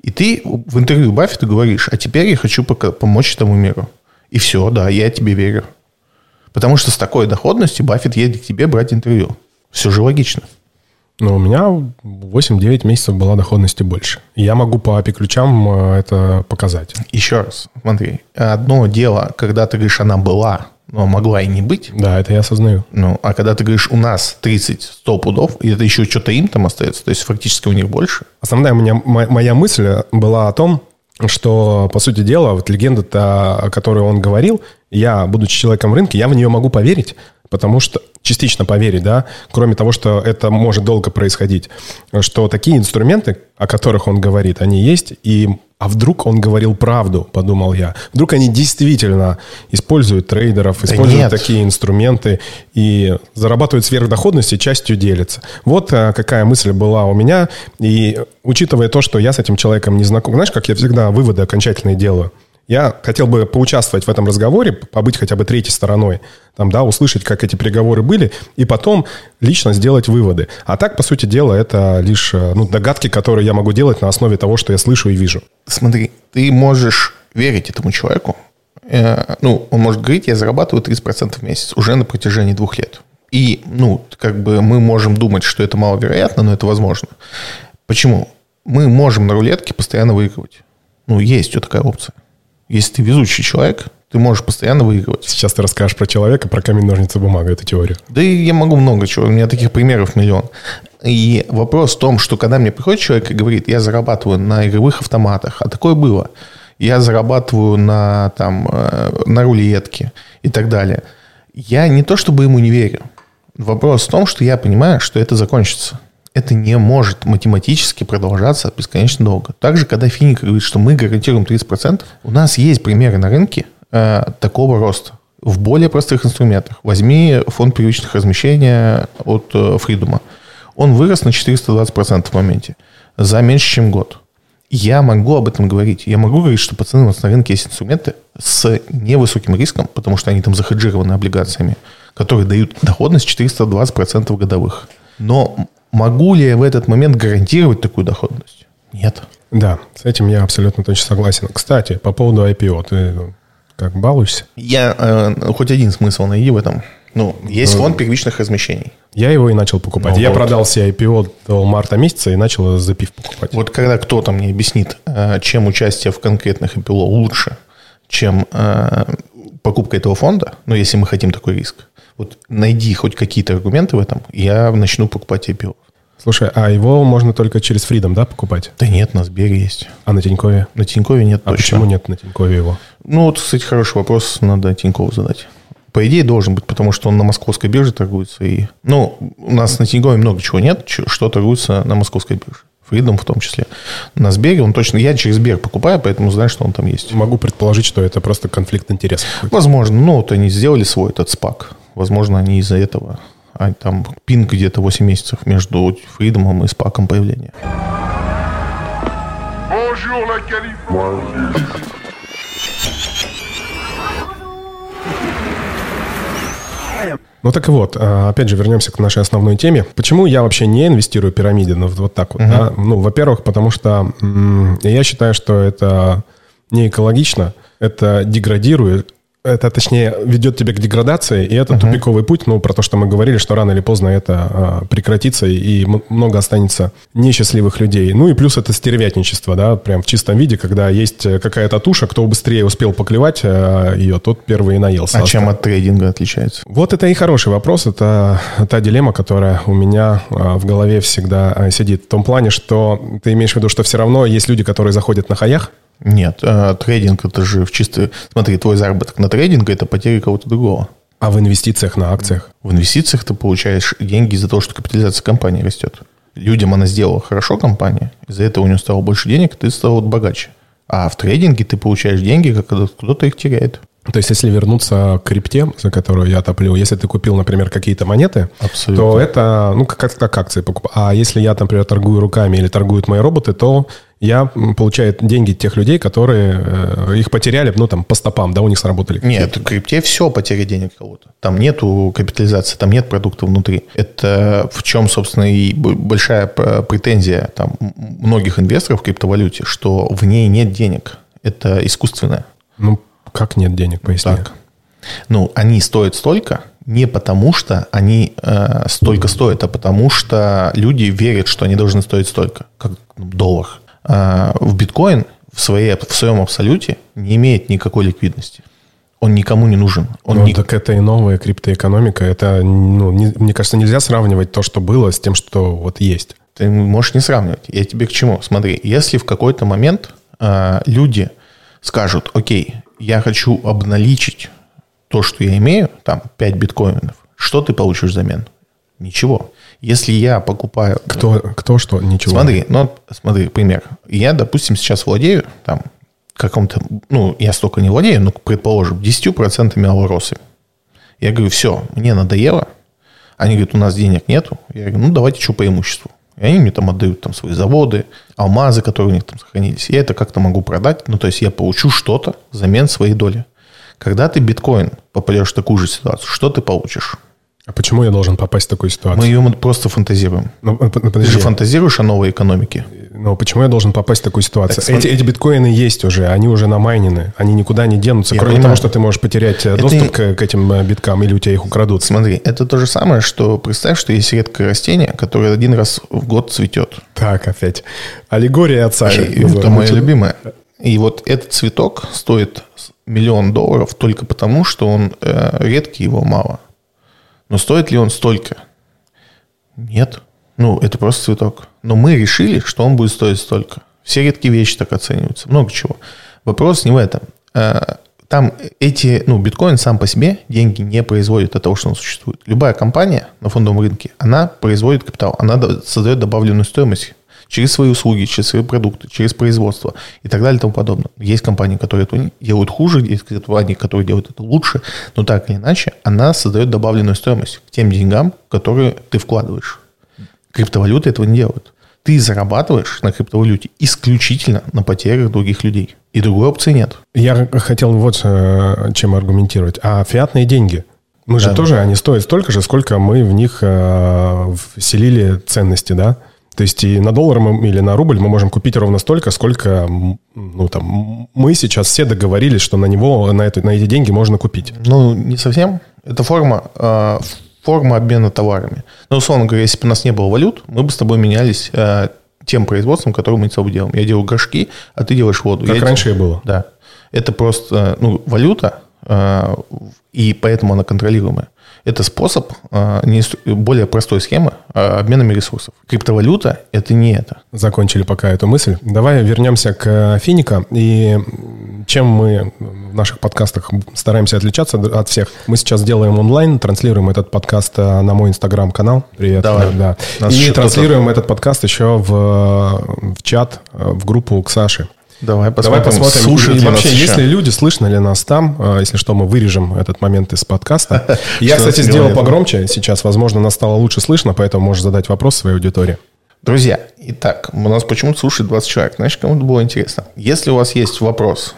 И ты в интервью Баффета говоришь, а теперь я хочу помочь этому миру. И все, да, я тебе верю. Потому что с такой доходностью Баффет едет к тебе брать интервью. Все же логично. Но у меня 8-9 месяцев была доходности больше. Я могу по API ключам э, это показать. Еще раз, смотри. Одно дело, когда ты говоришь, она была, но могла и не быть. Да, это я осознаю. Ну, а когда ты говоришь, у нас 30-100 пудов, и это еще что-то им там остается, то есть фактически у них больше. Основная у меня, моя мысль была о том, что, по сути дела, вот легенда, о которой он говорил, я, будучи человеком рынка, я в нее могу поверить, потому что частично поверить, да, кроме того, что это может долго происходить, что такие инструменты, о которых он говорит, они есть, и а вдруг он говорил правду, подумал я. Вдруг они действительно используют трейдеров, да используют нет. такие инструменты и зарабатывают сверхдоходность и частью делятся. Вот а, какая мысль была у меня. И учитывая то, что я с этим человеком не знаком, знаешь, как я всегда выводы окончательные делаю – я хотел бы поучаствовать в этом разговоре, побыть хотя бы третьей стороной, там, да, услышать, как эти переговоры были, и потом лично сделать выводы. А так, по сути дела, это лишь э, ну, догадки, которые я могу делать на основе того, что я слышу и вижу. Смотри, ты можешь верить этому человеку. Э, ну, он может говорить, я зарабатываю 30% в месяц уже на протяжении двух лет. И, ну, как бы мы можем думать, что это маловероятно, но это возможно. Почему? Мы можем на рулетке постоянно выигрывать. Ну, есть вот такая опция. Если ты везучий человек, ты можешь постоянно выигрывать. Сейчас ты расскажешь про человека, про камень, ножницы, бумага, эту теорию. Да и я могу много чего, у меня таких примеров миллион. И вопрос в том, что когда мне приходит человек и говорит, я зарабатываю на игровых автоматах, а такое было, я зарабатываю на, там, э, на рулетке и так далее. Я не то чтобы ему не верю. Вопрос в том, что я понимаю, что это закончится это не может математически продолжаться бесконечно долго. Также, когда Финика говорит, что мы гарантируем 30%, у нас есть примеры на рынке э, такого роста в более простых инструментах. Возьми фонд привычных размещения от э. Он вырос на 420% в моменте за меньше, чем год. Я могу об этом говорить. Я могу говорить, что, пацаны, у нас на рынке есть инструменты с невысоким риском, потому что они там захеджированы облигациями, которые дают доходность 420% годовых. Но Могу ли я в этот момент гарантировать такую доходность? Нет. Да, с этим я абсолютно точно согласен. Кстати, по поводу IPO, ты как балуешься? Я э, хоть один смысл найди в этом. Ну, есть ну, фонд первичных размещений. Я его и начал покупать. Ну, я вот. продал себе IPO до марта месяца и начал запив покупать. Вот когда кто-то мне объяснит, э, чем участие в конкретных IPO лучше, чем э, покупка этого фонда, ну, если мы хотим такой риск, вот найди хоть какие-то аргументы в этом, я начну покупать IPO. Слушай, а его можно только через Freedom, да, покупать? Да нет, на Сбере есть. А на Тинькове? На Тинькове нет А точно. почему нет на Тинькове его? Ну, вот, кстати, хороший вопрос, надо Тинькову задать. По идее, должен быть, потому что он на московской бирже торгуется. И, ну, у нас на Тинькове много чего нет, что торгуется на московской бирже. Freedom в том числе. На Сбере он точно... Я через Сбер покупаю, поэтому знаю, что он там есть. Могу предположить, что это просто конфликт интересов. Возможно. Ну, вот они сделали свой этот спак. Возможно, они из-за этого а там пинг где-то 8 месяцев между Фридомом и Спаком появления. Ну так и вот, а, опять же, вернемся к нашей основной теме. Почему я вообще не инвестирую в пирамиды? Ну, вот так вот. Uh-huh. Да? Ну, во-первых, потому что м- я считаю, что это не экологично, это деградирует это, точнее, ведет тебя к деградации, и это uh-huh. тупиковый путь, ну, про то, что мы говорили, что рано или поздно это а, прекратится, и много останется несчастливых людей. Ну, и плюс это стервятничество, да, прям в чистом виде, когда есть какая-то туша, кто быстрее успел поклевать а, ее, тот первый и наелся. А чем от трейдинга отличается? Вот это и хороший вопрос, это та дилемма, которая у меня а, в голове всегда а, сидит, в том плане, что ты имеешь в виду, что все равно есть люди, которые заходят на хаях, нет, э, трейдинг это же в чистой... Смотри, твой заработок на трейдинге – это потеря кого-то другого. А в инвестициях на акциях? В инвестициях ты получаешь деньги из-за того, что капитализация компании растет. Людям она сделала хорошо компания, из-за этого у нее стало больше денег, ты стал богаче. А в трейдинге ты получаешь деньги, когда кто-то их теряет. То есть, если вернуться к крипте, за которую я топлю, если ты купил, например, какие-то монеты, Абсолютно. то это, ну, как, как акции покупать. А если я, например, торгую руками или торгуют мои роботы, то я получаю деньги тех людей, которые э, их потеряли, ну, там, по стопам, да, у них сработали. Нет, в крипте все потеря денег кого-то. Там нету капитализации, там нет продукта внутри. Это в чем, собственно, и большая претензия там многих инвесторов в криптовалюте, что в ней нет денег. Это искусственное. Ну, как нет денег, поясни. Так. Ну, они стоят столько, не потому, что они э, столько стоят, а потому что люди верят, что они должны стоить столько, как ну, доллар. Э, в биткоин в, своей, в своем абсолюте не имеет никакой ликвидности. Он никому не нужен. Он ну, ни... так это и новая криптоэкономика. Это, ну, не, мне кажется, нельзя сравнивать то, что было, с тем, что вот есть. Ты можешь не сравнивать. Я тебе к чему? Смотри, если в какой-то момент э, люди скажут, окей, я хочу обналичить то, что я имею, там 5 биткоинов, что ты получишь взамен? Ничего. Если я покупаю... Кто, кто что? Ничего. Смотри, ну, смотри, пример. Я, допустим, сейчас владею там каком-то... Ну, я столько не владею, но, предположим, 10% алоросы. Я говорю, все, мне надоело. Они говорят, у нас денег нету. Я говорю, ну, давайте что по имуществу. И они мне там отдают там свои заводы, алмазы, которые у них там сохранились. Я это как-то могу продать. Ну, то есть я получу что-то взамен своей доли. Когда ты биткоин попадешь в такую же ситуацию, что ты получишь? А почему я должен попасть в такую ситуацию? Мы ее просто фантазируем. Ну, подожди. Ты же фантазируешь о новой экономике. Но почему я должен попасть в такую ситуацию? Так, эти, эти биткоины есть уже, они уже намайнены, они никуда не денутся, я кроме понимаю. того, что ты можешь потерять э, это доступ к, к этим э, биткам, или у тебя их украдут. Смотри, это то же самое, что представь, что есть редкое растение, которое один раз в год цветет. Так, опять. Аллегория отца. Это моя любимая. И вот этот цветок стоит миллион долларов только потому, что он э, редкий, его мало. Но стоит ли он столько? Нет. Ну, это просто цветок. Но мы решили, что он будет стоить столько. Все редкие вещи так оцениваются. Много чего. Вопрос не в этом. Э, там эти, ну, биткоин сам по себе деньги не производит от того, что он существует. Любая компания на фондовом рынке, она производит капитал, она создает добавленную стоимость через свои услуги, через свои продукты, через производство и так далее и тому подобное. Есть компании, которые это делают хуже, есть компании, которые делают это лучше, но так или иначе она создает добавленную стоимость к тем деньгам, которые ты вкладываешь. Криптовалюты этого не делают. Ты зарабатываешь на криптовалюте исключительно на потерях других людей. И другой опции нет. Я хотел вот э, чем аргументировать. А фиатные деньги – мы же да. тоже, они стоят столько же, сколько мы в них э, вселили ценности, да? То есть и на доллар мы, или на рубль мы можем купить ровно столько, сколько ну, там, мы сейчас все договорились, что на него, на, это, на эти деньги можно купить. Ну, не совсем. Это форма, э, форма обмена товарами. Ну, условно говоря, если бы у нас не было валют, мы бы с тобой менялись э, тем производством, которое мы с тобой делаем. Я делаю горшки, а ты делаешь воду. Как я раньше и было. Да. Это просто, ну, валюта, э, и поэтому она контролируемая. Это способ а, более простой схемы а, обменами ресурсов. Криптовалюта – это не это. Закончили пока эту мысль. Давай вернемся к Финика. И чем мы в наших подкастах стараемся отличаться от всех. Мы сейчас делаем онлайн, транслируем этот подкаст а, на мой инстаграм-канал. Привет. Давай. Да. И транслируем этот подкаст еще в, в чат, в группу к Саше. Давай посмотрим, Давай посмотрим. Слушают и, вообще, есть ли люди, слышно ли нас там? А, если что, мы вырежем этот момент из подкаста. Я, кстати, сделал погромче сейчас. Возможно, нас стало лучше слышно, поэтому можешь задать вопрос своей аудитории. Друзья, итак, у нас почему-то слушает 20 человек. Значит, кому-то было интересно. Если у вас есть вопрос,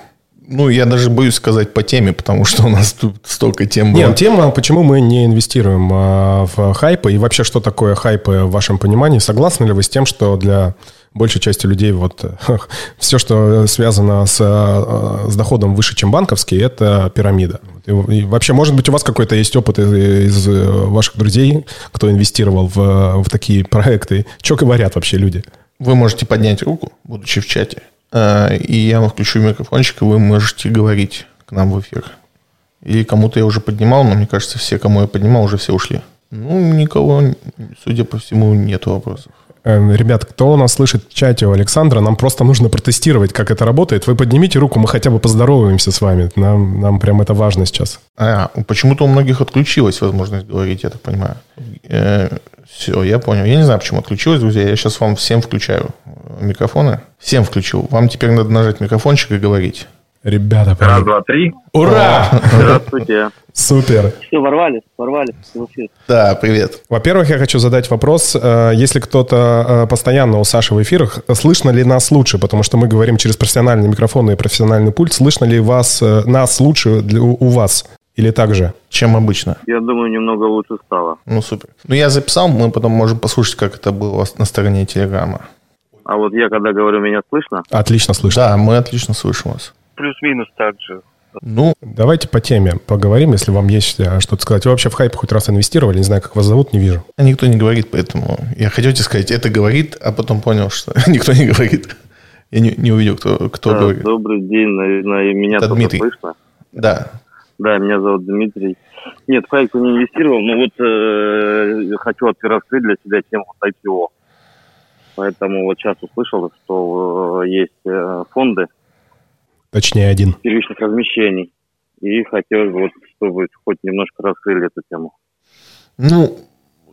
ну, я даже боюсь сказать по теме, потому что у нас тут столько тем было. Нет, тема, почему мы не инвестируем а, в хайпы и вообще, что такое хайпы в вашем понимании? Согласны ли вы с тем, что для большей части людей вот все, что связано с, э, с доходом выше, чем банковский, это пирамида. И, и вообще, может быть, у вас какой-то есть опыт из, из э, ваших друзей, кто инвестировал в, в такие проекты? Что говорят вообще люди? Вы можете поднять руку, будучи в чате, и я вам включу микрофончик, и вы можете говорить к нам в эфир. Или кому-то я уже поднимал, но мне кажется, все, кому я поднимал, уже все ушли. Ну, никого, судя по всему, нет вопросов. Эм, ребят, кто у нас слышит в чате у Александра, нам просто нужно протестировать, как это работает. Вы поднимите руку, мы хотя бы поздороваемся с вами. Нам, нам прям это важно сейчас. А, почему-то у многих отключилась возможность говорить, я так понимаю. Э, все, я понял. Я не знаю, почему отключилась, друзья. Я сейчас вам всем включаю микрофоны. Всем включу. Вам теперь надо нажать микрофончик и говорить. Ребята, Раз, два, три. Ура! Здравствуйте. Супер. Все, ворвались, ворвались Да, привет. Во-первых, я хочу задать вопрос. Э, если кто-то э, постоянно у Саши в эфирах, слышно ли нас лучше? Потому что мы говорим через профессиональный микрофон и профессиональный пульт. Слышно ли вас, э, нас лучше для, у вас? Или так же? Чем обычно? Я думаю, немного лучше стало. Ну, супер. Ну, я записал, мы потом можем послушать, как это было на стороне Телеграма. А вот я, когда говорю, меня слышно? Отлично слышно. Да, мы отлично слышим вас плюс-минус так же. Ну, Давайте по теме поговорим, если вам есть э, что-то сказать. Вы вообще в хайп хоть раз инвестировали? Не знаю, как вас зовут, не вижу. никто не говорит, поэтому я хотел тебе сказать, это говорит, а потом понял, что никто не говорит. Я не, не увидел, кто, кто Да, говорит. добрый день, наверное, и меня Это Дмитрий. слышно. Да. Да, меня зовут Дмитрий. Нет, в Хайку не инвестировал, но вот э, хочу от- раскрыть для себя тему IPO. Поэтому вот сейчас услышал, что э, есть э, фонды Точнее, один. первичных размещений. И хотелось бы, вот, чтобы хоть немножко раскрыли эту тему. Ну,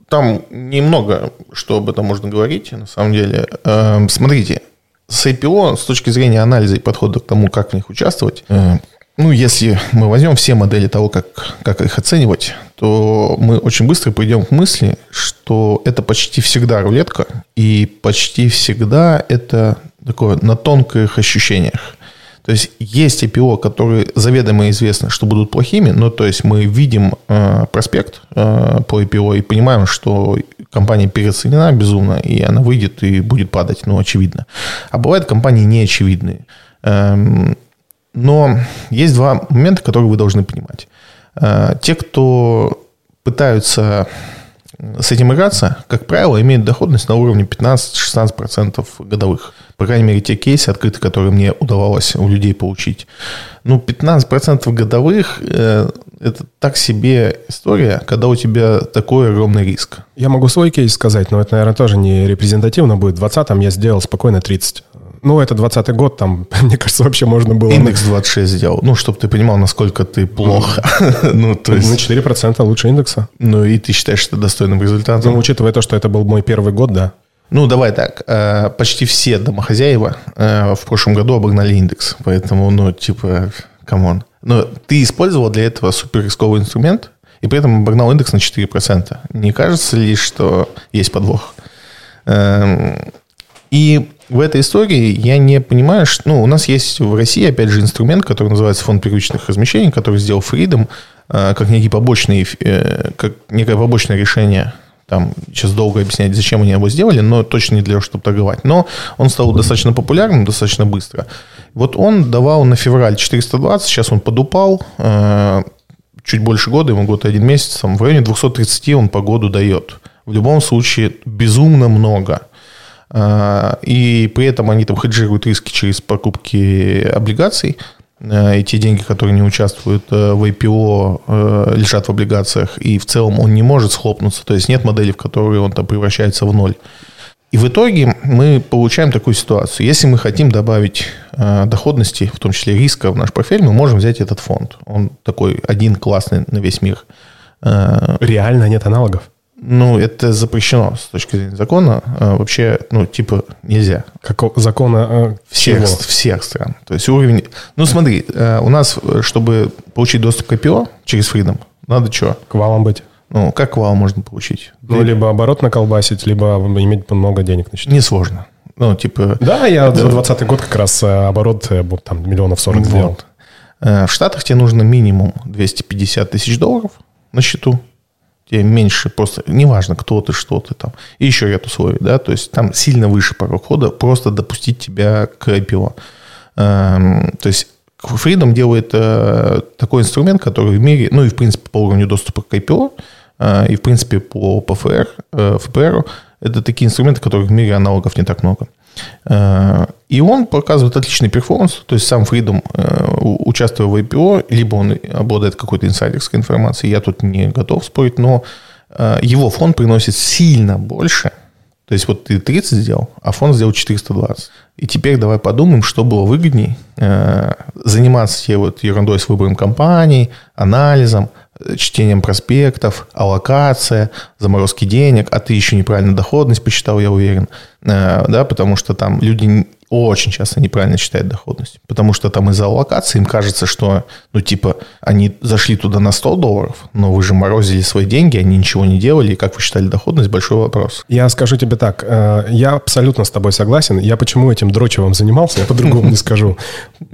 там немного, что об этом можно говорить, на самом деле. Эм, Смотрите, с IPO, с точки зрения анализа и подхода к тому, как в них участвовать, э, ну, если мы возьмем все модели того, как, как их оценивать, то мы очень быстро придем к мысли, что это почти всегда рулетка, и почти всегда это такое на тонких ощущениях. То есть есть IPO, которые заведомо известно, что будут плохими, но то есть мы видим э, проспект э, по IPO и понимаем, что компания переоценена безумно, и она выйдет и будет падать, ну, очевидно. А бывают компании неочевидные. Эм, но есть два момента, которые вы должны понимать. Э, те, кто пытаются с этим играться, как правило, имеют доходность на уровне 15-16% годовых. По крайней мере, те кейсы открыты, которые мне удавалось у людей получить. Ну, 15% годовых э, это так себе история, когда у тебя такой огромный риск. Я могу свой кейс сказать, но это, наверное, тоже не репрезентативно будет. В 20-м я сделал спокойно 30. Ну, это 20-й год, там, мне кажется, вообще можно было... Индекс 26 сделал. Ну, чтобы ты понимал, насколько ты плохо. Ну, то На есть, 4% лучше индекса. ну, и ты считаешь это достойным Ну, результатом. учитывая то, что это был мой первый год, да. Ну, давай так. э, Почти все домохозяева э, в прошлом году обогнали индекс. Поэтому, ну, типа, come on. Но ты использовал для этого супер рисковый инструмент, и при этом обогнал индекс на 4%. Не кажется ли, что есть подвох? Эм, И в этой истории я не понимаю, что... Ну, у нас есть в России, опять же, инструмент, который называется фонд первичных размещений, который сделал Freedom э, как некий побочный, э, как некое побочное решение там сейчас долго объяснять, зачем они его сделали, но точно не для того, чтобы торговать. Но он стал достаточно популярным, достаточно быстро. Вот он давал на февраль 420, сейчас он подупал, э, чуть больше года, ему год и один месяц, там, в районе 230 он по году дает. В любом случае безумно много. Э, И при этом они там хеджируют риски через покупки облигаций. Э, И те деньги, которые не участвуют э, в IPO, э, лежат в облигациях. И в целом он не может схлопнуться. То есть нет модели, в которой он там превращается в ноль. И в итоге мы получаем такую ситуацию. Если мы хотим добавить э, доходности, в том числе риска в наш портфель, мы можем взять этот фонд. Он такой один классный на весь мир. Реально нет аналогов. Ну, это запрещено с точки зрения закона. Э, Вообще, ну, типа, нельзя. Как закона э, Всех, всего. всех стран. То есть уровень... Ну, смотри, э, у нас, э, чтобы получить доступ к IPO через Freedom, надо что? К валам быть. Ну, как вал можно получить? Ну, либо оборот наколбасить, либо иметь много денег на счету. Несложно. Ну, типа... Да, я за 20 год как раз э, оборот там миллионов 40 сделал. Вот. Э, В Штатах тебе нужно минимум 250 тысяч долларов на счету. Тебе меньше просто, неважно, кто ты, что ты там. И еще ряд условий, да, то есть там сильно выше порог входа, просто допустить тебя к IPO. Эм, То есть Freedom делает э, такой инструмент, который в мире, ну и в принципе по уровню доступа к IPO, э, и в принципе по ПФР, э, ФПР, это такие инструменты, которых в мире аналогов не так много. И он показывает отличный перформанс, то есть сам Freedom, э, участвуя в IPO, либо он обладает какой-то инсайдерской информацией, я тут не готов спорить, но э, его фонд приносит сильно больше, то есть вот ты 30 сделал, а фонд сделал 420. И теперь давай подумаем, что было выгодней. Э, заниматься тебе вот ерундой с выбором компаний, анализом, чтением проспектов, аллокация, заморозки денег, а ты еще неправильно доходность посчитал, я уверен. Да, потому что там люди очень часто неправильно считают доходность. Потому что там из-за аллокации им кажется, что, ну, типа, они зашли туда на 100 долларов, но вы же морозили свои деньги, они ничего не делали, и как вы считали доходность, большой вопрос. Я скажу тебе так, э, я абсолютно с тобой согласен. Я почему этим дрочевым занимался, я по-другому не скажу.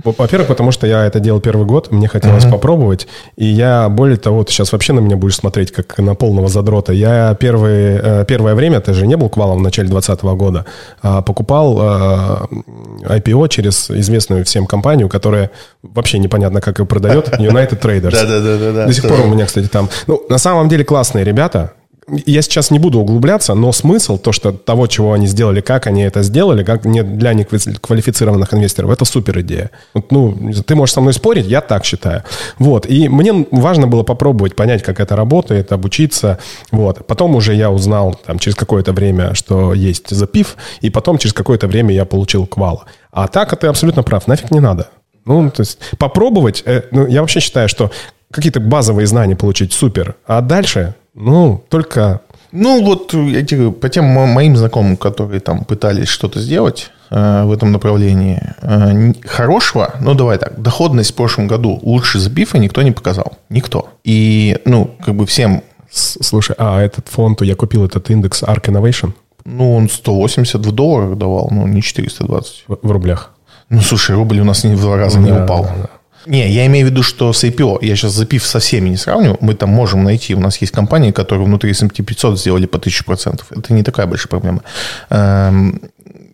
Во-первых, потому что я это делал первый год, мне хотелось попробовать. И я, более того, ты сейчас вообще на меня будешь смотреть, как на полного задрота. Я э, первое время, ты же не был квалом в начале 2020 года, а покупал э, IPO через известную всем компанию, которая вообще непонятно, как ее продает, United Traders. Да-да-да. До сих пор у меня, кстати, там... Ну, на самом деле классные ребята, я сейчас не буду углубляться, но смысл, то, что того, чего они сделали, как они это сделали, как не для неквалифицированных инвесторов, это супер идея. Вот, ну, ты можешь со мной спорить, я так считаю. Вот. И мне важно было попробовать понять, как это работает, обучиться. Вот. Потом уже я узнал там, через какое-то время, что есть запив, и потом через какое-то время я получил квала. А так, ты абсолютно прав, нафиг не надо. Ну, то есть попробовать, э, ну, я вообще считаю, что какие-то базовые знания получить супер, а дальше ну, только... Ну, вот я тебе по тем моим знакомым, которые там пытались что-то сделать э, в этом направлении, э, хорошего, ну, давай так, доходность в прошлом году лучше за бифа никто не показал. Никто. И, ну, как бы всем... Слушай, а этот фонд, я купил этот индекс ARK Innovation? Ну, он 180 в долларах давал, ну, не 420. В, в рублях? Ну, слушай, рубль у нас ни в два раза да, не упал. Да, да. Не, я имею в виду, что с IPO, я сейчас запив со всеми не сравниваю, мы там можем найти, у нас есть компании, которые внутри S&P 500 сделали по 1000%. Это не такая большая проблема. Эм,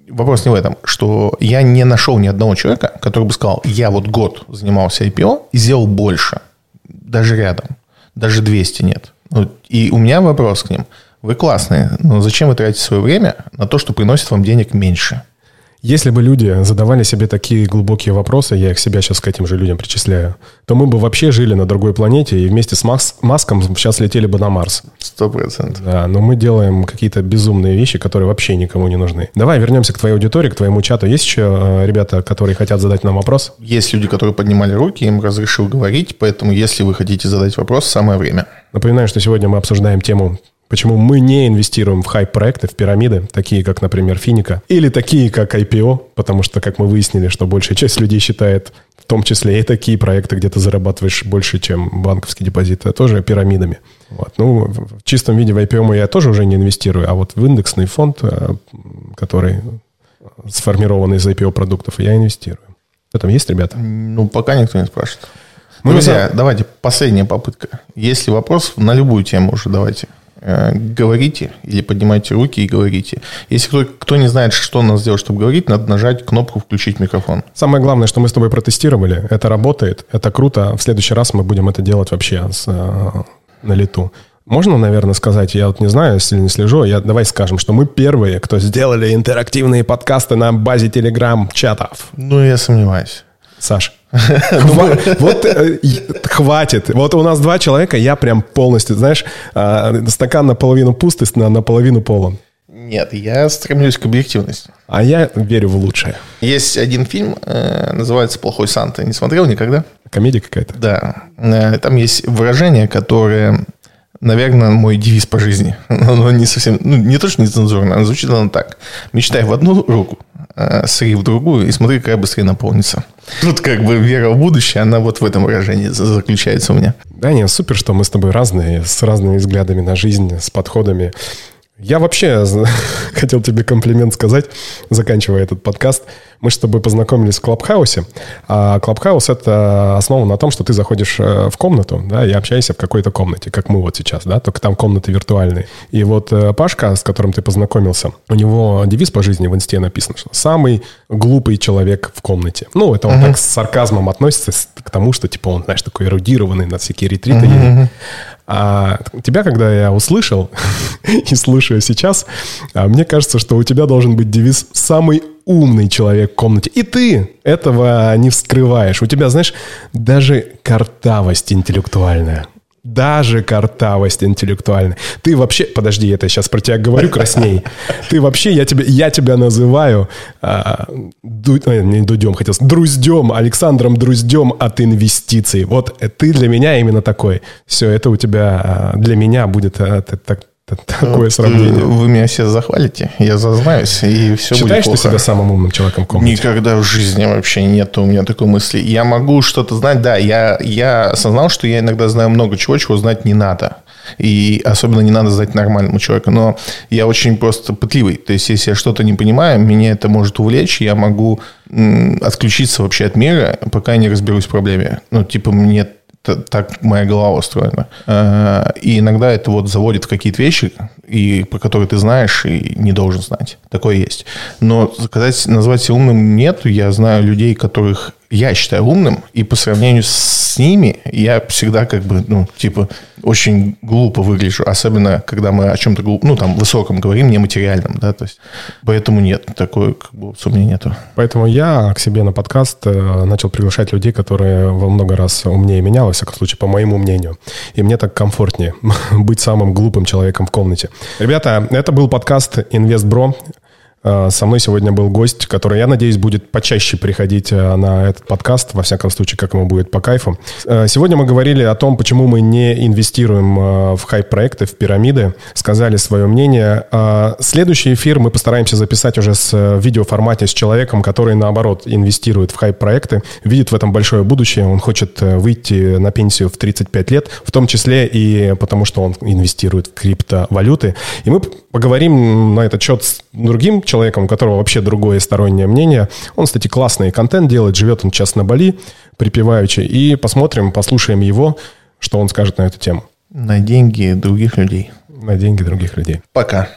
вопрос не в этом, что я не нашел ни одного человека, который бы сказал, я вот год занимался IPO и сделал больше. Даже рядом. Даже 200 нет. И у меня вопрос к ним. Вы классные, но зачем вы тратите свое время на то, что приносит вам денег меньше? Если бы люди задавали себе такие глубокие вопросы, я их себя сейчас к этим же людям причисляю, то мы бы вообще жили на другой планете и вместе с Макс, Маском сейчас летели бы на Марс. Сто процентов. Да, но мы делаем какие-то безумные вещи, которые вообще никому не нужны. Давай вернемся к твоей аудитории, к твоему чату. Есть еще э, ребята, которые хотят задать нам вопрос? Есть люди, которые поднимали руки, им разрешил говорить, поэтому если вы хотите задать вопрос, самое время. Напоминаю, что сегодня мы обсуждаем тему Почему мы не инвестируем в хайп-проекты, в пирамиды, такие как, например, Финика, или такие как IPO, потому что, как мы выяснили, что большая часть людей считает, в том числе и такие проекты, где ты зарабатываешь больше, чем банковский депозит, это тоже пирамидами. Вот. Ну, в чистом виде в IPO я тоже уже не инвестирую, а вот в индексный фонд, э, который сформирован из IPO-продуктов, я инвестирую. Что там есть, ребята? Ну, пока никто не спрашивает. Ну, Друзья, за... давайте, последняя попытка. Если вопрос на любую тему уже давайте. Э, говорите или поднимайте руки и говорите. Если кто, кто не знает, что надо сделать, чтобы говорить, надо нажать кнопку «Включить микрофон». Самое главное, что мы с тобой протестировали, это работает, это круто. В следующий раз мы будем это делать вообще с, э, на лету. Можно, наверное, сказать, я вот не знаю, если не слежу, я, давай скажем, что мы первые, кто сделали интерактивные подкасты на базе телеграм-чатов. Ну, я сомневаюсь. Саш, вот э, хватит. Вот у нас два человека, я прям полностью, знаешь, а, стакан наполовину пустый, наполовину полон. Нет, я стремлюсь к объективности. А я верю в лучшее. Есть один фильм, э, называется «Плохой Санта». Не смотрел никогда? Комедия какая-то? Да. Э, там есть выражение, которое, наверное, мой девиз по жизни. Оно не совсем, ну, не то, что нецензурно, оно звучит оно так. Мечтай в одну руку, э, сри в другую и смотри, какая быстрее наполнится. Тут как бы вера в будущее, она вот в этом выражении заключается у меня. Да, не, супер, что мы с тобой разные, с разными взглядами на жизнь, с подходами. Я вообще хотел тебе комплимент сказать, заканчивая этот подкаст. Мы с тобой познакомились в Клабхаусе. А Клабхаус — это основан на том, что ты заходишь э, в комнату, да, и общаешься в какой-то комнате, как мы вот сейчас, да, только там комнаты виртуальные. И вот э, Пашка, с которым ты познакомился, у него девиз по жизни в инсте написан, что «самый глупый человек в комнате». Ну, это он uh-huh. так с сарказмом относится к тому, что, типа, он, знаешь, такой эрудированный, на всякие ретриты uh-huh. А тебя, когда я услышал и слушаю сейчас, а, мне кажется, что у тебя должен быть девиз «самый умный человек в комнате». И ты этого не вскрываешь. У тебя, знаешь, даже картавость интеллектуальная даже картавость интеллектуальная. Ты вообще, подожди, это я сейчас про тебя говорю красней. Ты вообще, я тебя, я тебя называю а, ду, э, не Дудем, хотел сказать, Друздем, Александром Друздем от инвестиций. Вот ты для меня именно такой. Все, это у тебя а, для меня будет а, так, Такое сравнение. Вы меня все захвалите, я зазнаюсь, и все Считаешь будет плохо. ты себя самым умным человеком в комнате? Никогда в жизни вообще нет у меня такой мысли. Я могу что-то знать, да, я, я осознал, что я иногда знаю много чего, чего знать не надо. И особенно не надо знать нормальному человеку. Но я очень просто пытливый. То есть, если я что-то не понимаю, меня это может увлечь, я могу отключиться вообще от мира, пока я не разберусь в проблеме. Ну, типа, мне так моя голова устроена. Э, и иногда это вот заводит в какие-то вещи, и про которые ты знаешь и не должен знать. Такое есть. Но сказать, назвать умным нет. Я знаю людей, которых я считаю умным, и по сравнению с ними я всегда как бы, ну, типа, очень глупо выгляжу, особенно когда мы о чем-то, ну, там, высоком говорим, нематериальном, да, то есть, поэтому нет, такой, как бы, у меня нету. Поэтому я к себе на подкаст э, начал приглашать людей, которые во много раз умнее меня, во всяком случае, по моему мнению, и мне так комфортнее быть самым глупым человеком в комнате. Ребята, это был подкаст «Инвестбро». Э, со мной сегодня был гость, который, я надеюсь, будет почаще приходить э, на этот подкаст, во всяком случае, как ему будет по кайфу. Э, сегодня мы говорили о том, почему мы не инвестируем в хайп-проекты, в пирамиды, сказали свое мнение. Следующий эфир мы постараемся записать уже с видеоформате с человеком, который, наоборот, инвестирует в хайп-проекты, видит в этом большое будущее, он хочет выйти на пенсию в 35 лет, в том числе и потому, что он инвестирует в криптовалюты. И мы поговорим на этот счет с другим человеком, человеком, у которого вообще другое стороннее мнение. Он, кстати, классный контент делает, живет он сейчас на Бали, припеваючи, и посмотрим, послушаем его, что он скажет на эту тему. На деньги других людей. На деньги других людей. Пока.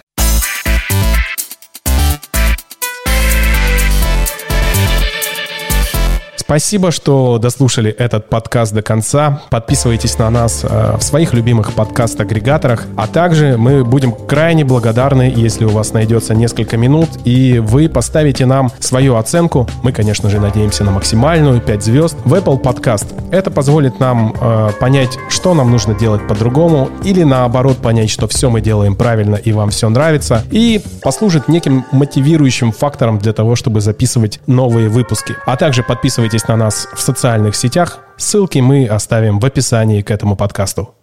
Спасибо, что дослушали этот подкаст до конца. Подписывайтесь на нас э, в своих любимых подкаст-агрегаторах. А также мы будем крайне благодарны, если у вас найдется несколько минут, и вы поставите нам свою оценку. Мы, конечно же, надеемся на максимальную 5 звезд в Apple Podcast. Это позволит нам э, понять, что нам нужно делать по-другому, или наоборот понять, что все мы делаем правильно и вам все нравится, и послужит неким мотивирующим фактором для того, чтобы записывать новые выпуски. А также подписывайтесь Подписывайтесь на нас в социальных сетях. Ссылки мы оставим в описании к этому подкасту.